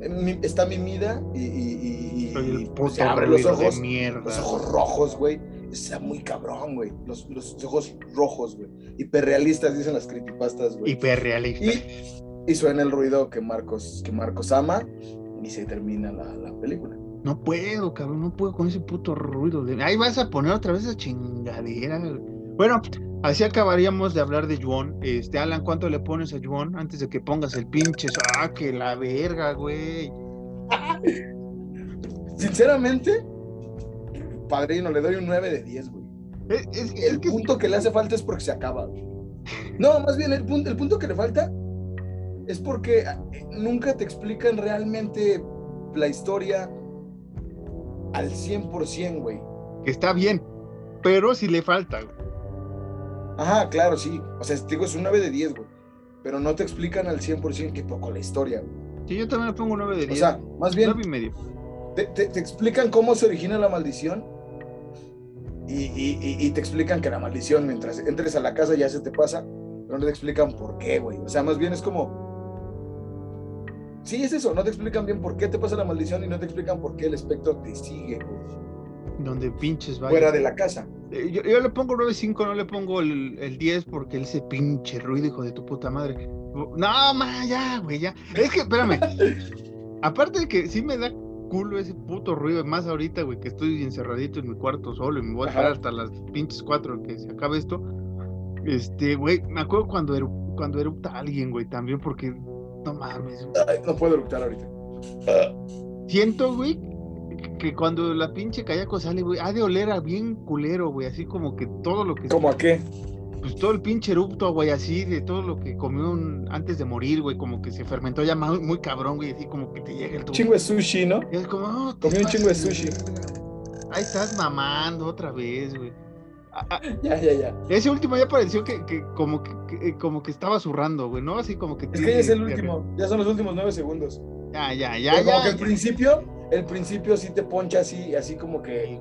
eh, Está mimida y, y, y- y- pues, abre los ruido de ojos. mierda. Los ojos rojos, güey. Está muy cabrón, güey. Los, los ojos rojos, güey. Hiperrealistas, dicen las creepypastas, güey. Hiperrealista. Y, y suena el ruido que Marcos, que Marcos ama y se termina la, la película. No puedo, cabrón, no puedo con ese puto ruido. De... Ahí vas a poner otra vez esa chingadera. Bueno, así acabaríamos de hablar de Juan. Este, Alan, ¿cuánto le pones a Juan antes de que pongas el pinche? Ah, que la verga, güey. Sinceramente, padrino, le doy un 9 de 10, güey. Es, es- es El que punto que le hace falta es porque se acaba. güey. No, más bien el punto, el punto que le falta es porque eh, nunca te explican realmente la historia al 100%, güey. que está bien, pero si le falta. güey. Ajá, claro, sí. O sea, te digo, es un 9 de 10, güey. Pero no te explican al 100% que poco la historia, güey. Sí, yo también le pongo 9 de 10. O sea, más bien, 9 y medio. te, te- te explican cómo se origina la maldición y, y- y- y te explican que la maldición mientras entres a la casa ya se te pasa, pero no te explican por qué, güey. O sea, más bien es como... Sí, es eso, no te explican bien por qué te pasa la maldición y no te explican por qué el espectro te sigue, güey, Donde pinches vaya. fuera de la casa. Eh, Yo, yo le pongo 9.5, no le pongo el, el 10 porque ese pinche ruido, hijo de tu puta madre. No, ma, ya, güey, ya. Es que, espérame. Aparte de que sí me da culo ese puto ruido, más ahorita, güey, que estoy encerradito en mi cuarto solo y me voy a esperar hasta las pinches cuatro que se acabe esto. Este, güey, me acuerdo cuando, eru cuando erupta alguien, güey, también porque, no mames. no puedo eruptar ahorita. Siento, güey, que cuando la pinche Kayako sale, güey, ha de oler a bien culero, güey, así como que todo lo que... ¿Cómo a qué? Pues todo el pinche erupto, güey, así, de todo lo que comió antes de morir, güey, como que se fermentó ya muy, cabrón, güey, así como que te llega el... Chingo de sushi, ¿no? Y es como, oh, Comió un chingo de sushi. Ahí estás mamando otra vez, güey. ya, ya, ya. Ese último ya pareció que, que como que, eh, como que estaba zurrando, güey, ¿no? Así como que... Es que ya es el último, ya son los últimos nueve segundos. Ya, ya, ya, ya. Como que al principio, el principio sí te poncha así, así como que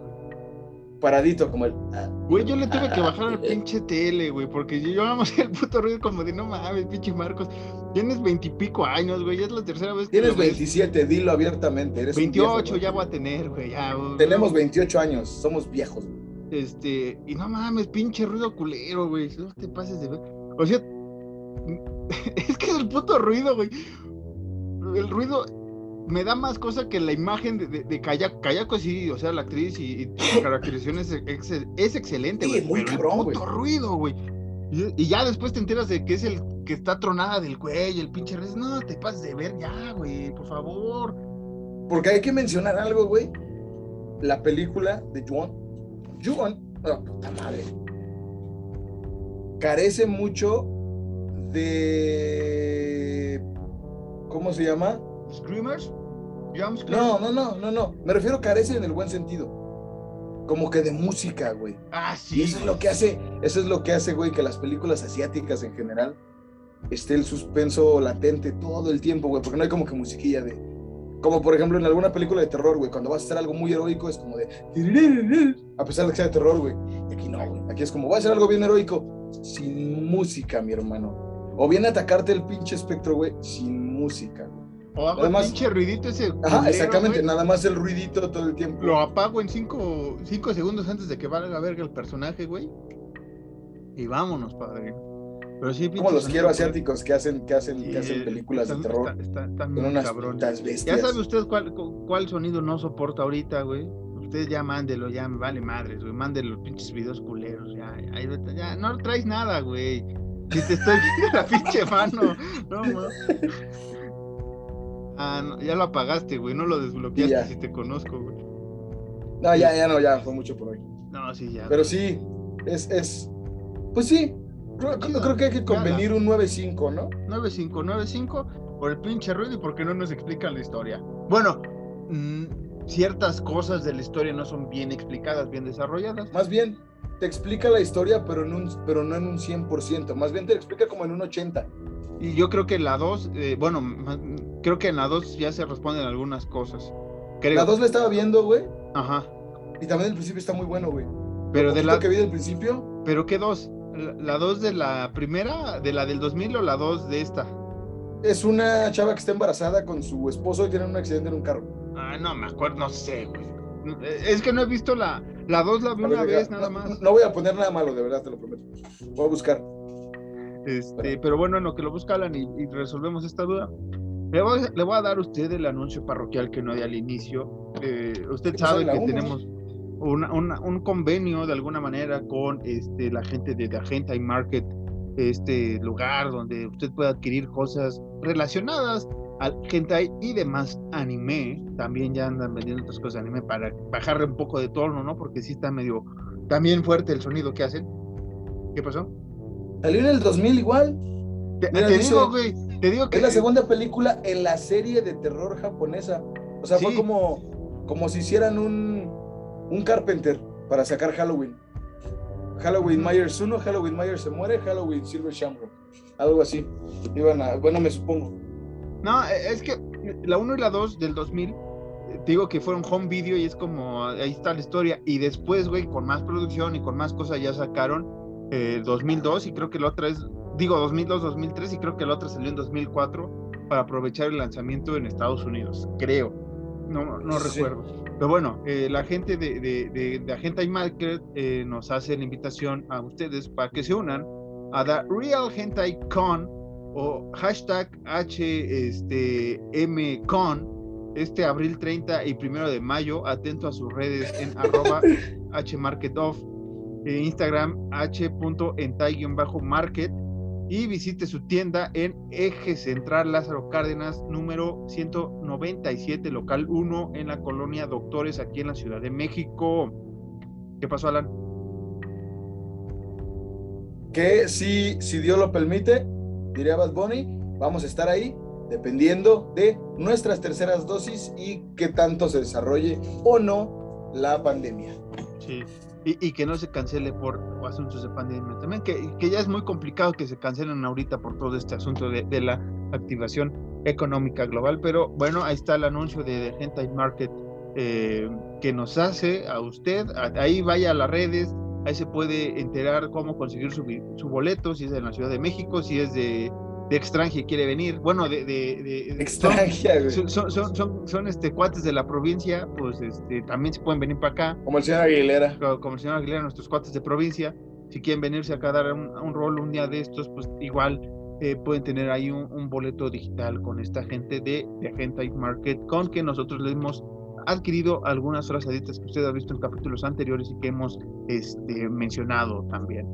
paradito, como el. Ah, güey, yo le tuve que bajar al pinche tele, güey, porque yo, yo nada el puto ruido como de no mames, pinche Marcos. Tienes veintipico años, güey, ya es la tercera vez que. Tienes 27, dilo abiertamente. Eres 28 ya voy a tener, güey, ya. Tenemos 28 años, somos viejos, güey. Este, y no mames, pinche ruido culero, güey. No te pases de ver. O sea, es que es el puto ruido, güey el ruido me da más cosa que la imagen de, de, Kayako. Kayako sí, o sea, la actriz y, y caracterización es, es, excelente, güey. Sí, muy cabrón, güey. ruido, güey. Y, ya después te enteras de que es el que está tronada del güey, el pinche res. No, te pases de ver ya, güey, por favor. Porque hay que mencionar algo, güey. La película de Juan. Juan, oh, puta madre. Carece mucho de ¿Cómo se llama? ¿Screamers? No, no, no, no, no. Me refiero a carece en el buen sentido. Como que de música, güey. Ah, sí. Y eso es lo que hace, eso es lo que hace, güey, que las películas asiáticas en general esté el suspenso latente todo el tiempo, güey, porque no hay como que musiquilla de. Como por ejemplo en alguna película de terror, güey, cuando vas a hacer algo muy heroico es como de. A pesar de que sea de terror, güey. Y aquí no, güey. Aquí es como, voy a hacer algo bien heroico, sin música, mi hermano. O viene a atacarte el pinche espectro, güey, sin música. O hago el pinche ruidito ese. Ajá, exactamente, nada más el ruidito todo el tiempo. Lo apago en cinco, cinco segundos antes de que valga verga el personaje, güey. Y vámonos, padre. Pero sí, Como los quiero asiáticos que hacen, que hacen, que hacen películas de terror. Están está, unas Ya sabe usted cuál, cuál sonido no soporta ahorita, güey. Usted ya mándelo, ya me vale madres, güey. Mándelo los pinches videos culeros. Ya, ya, ya no traes nada, güey. Si te estoy viendo la pinche mano. No, no. Ah, ya lo apagaste, güey. No lo desbloqueaste si te conozco, güey. No, ya, ya no, ya. Fue mucho por hoy. No, sí, ya. Pero sí, es, es. Pues sí. Creo, creo que hay que convenir un 9-5, ¿no? 9-5, 9-5 por el pinche ruido y porque no nos explican la historia. Bueno, mm, ciertas cosas de la historia no son bien explicadas, bien desarrolladas. Más bien, te explica la historia, pero, en un, pero no en un 100%, más bien te explica como en un 80%. Y yo creo que la 2, eh, bueno, creo que en la 2 ya se responden algunas cosas. La 2 la estaba viendo, güey. Ajá. Y también el principio está muy bueno, güey. Pero de la que vi del principio. ¿Pero qué dos? ¿La 2 de la primera, de la del 2000 o la 2 de esta? Es una chava que está embarazada con su esposo y tienen un accidente en un carro. Ah, no me acuerdo, no sé, güey. Es que no he visto la, la 2, la vi una vez nada más. No, voy a poner nada malo, de verdad, te lo prometo. Voy a buscar. Este, pero bueno, en lo que lo buscan y, y resolvemos esta duda, le voy, le voy, a dar a usted el anuncio parroquial que no di al inicio. Eh, usted sabe que tenemos un convenio de alguna manera con este, la gente de, de y Market, este lugar donde usted puede adquirir cosas relacionadas al hentai y demás anime. También ya andan vendiendo otras cosas de anime para bajarle un poco de tono, ¿no? Porque sí está medio también fuerte el sonido que hacen. ¿Qué pasó? Salió en el 2000 igual. Te, digo, güey, te digo que... Es la segunda película en la serie de terror japonesa. O sea, fue como, como si hicieran un, un Carpenter para sacar Halloween. Halloween Myers 1, Halloween Myers se muere, Halloween Silver Shamrock. Algo así. Iban a, bueno, me supongo. No, e, es que la 1 y la 2 del 2000, eh, te digo que fueron home video y es como, ahí está la historia. Y después, güey, con más producción y con más cosas ya sacaron 2002 eh, y creo que la otra es, digo 2002, 2003 y creo que la otra salió en 2004 para aprovechar el lanzamiento en Estados Unidos, creo, no, no recuerdo. Pero bueno, eh, la gente de, de, de, Agenda y Market eh, nos hace la invitación a ustedes para que se unan a The Real Hentai Con o hashtag HMCon este abril 30 y primero de mayo. Atento a sus redes en arroba hmarketoff, en Instagram h.entai-market y visite su tienda en Eje Central Lázaro Cárdenas, número 197, local 1, en la colonia Doctores, aquí en la Ciudad de México. ¿Qué pasó, Alan? Que si, si Dios lo permite, diría Bad Bunny, vamos a estar ahí dependiendo de nuestras terceras dosis y qué tanto se desarrolle o no la pandemia. Sí, y, que no se cancele por asuntos de pandemia también, que, que, ya es muy complicado que se cancelen ahorita por todo este asunto de, de la activación económica global, pero bueno, ahí está el anuncio de, The Market eh, que nos hace a usted, ahí vaya a las redes, ahí se puede enterar cómo conseguir su, su boleto, si es de la Ciudad de México, si es de de extranjero quiere venir, bueno, de, de, son, son, son, son, este cuates de la provincia, pues este también se pueden venir para acá. Como el señor Aguilera. Como, el señor Aguilera, nuestros cuates de provincia, si quieren venirse acá a dar un, rol un día de estos, pues igual eh, pueden tener ahí un, boleto digital con esta gente de, de Agenta Market, con que nosotros le hemos adquirido algunas horas que usted ha visto en capítulos anteriores y que hemos este, mencionado también.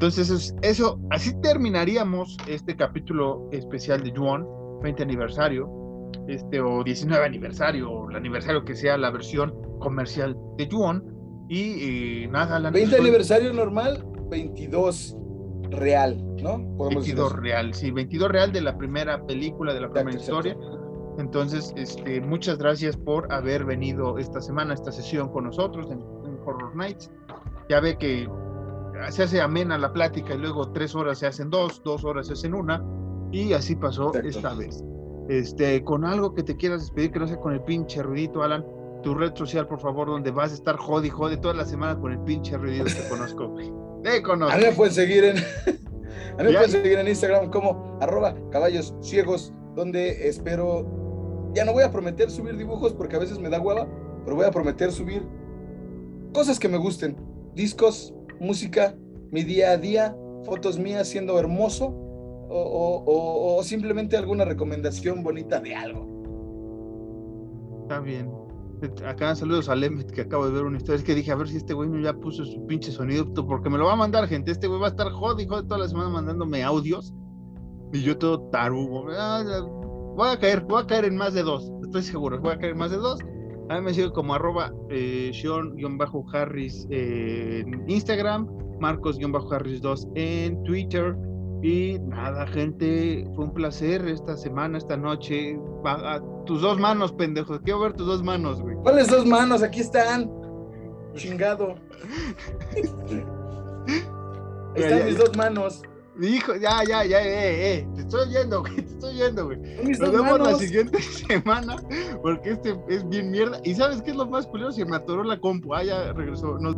Entonces, eso, así terminaríamos este capítulo especial de Juon, 20 aniversario, este, o 19 aniversario, o el aniversario que sea la versión comercial de Juon. Y, nada, la 20 aniversario normal, 22 real, ¿no? 22 real, sí, 22 real de la primera película, de la primera historia. Entonces, este, muchas gracias por haber venido esta semana, esta sesión con nosotros en Horror Nights. Ya ve que se hace amena la plática y luego tres horas se hacen dos, dos horas se hacen una, y así pasó esta vez. Este, con algo que te quieras despedir, que no sea con el pinche ruidito, Alan, tu red social, por favor, donde vas a estar jodi, jode toda la semana con el pinche ruidito que conozco. Te conozco. A mí me pueden seguir en, a mí me pueden seguir en Instagram como arroba caballos ciegos, donde espero, ya no voy a prometer subir dibujos porque a veces me da hueva, pero voy a prometer subir cosas que me gusten, discos, música, mi día a día, fotos mías siendo hermoso o, simplemente alguna recomendación bonita de algo. Está bien. Acá saludos a Lemet que acabo de ver una historia. Es que dije, a ver si este güey no ya puso su pinche sonido, porque me lo va a mandar, gente. Este güey va a estar jodido toda la semana mandándome audios. Y yo todo tarugo. Ah, voy a caer, voy a caer en más de dos. Estoy seguro, voy a caer en más de dos. A mí me sigue como arroba eh, Sean-Harris en Instagram, Marcos-Harris2 en Twitter. Y nada, gente, fue un placer esta semana, esta noche. tus dos manos, pendejos. Quiero ver tus dos manos, güey. ¿Cuáles dos manos? Aquí están. Chingado. están mis dos manos. Hijo, ya, ya, ya, eh, eh, te estoy yendo, güey, te estoy yendo, güey. Nos vemos la siguiente semana, porque este es bien mierda. ¿Y sabes qué es lo más curioso? Se me atoró la compu, ah, ya regresó. Nos...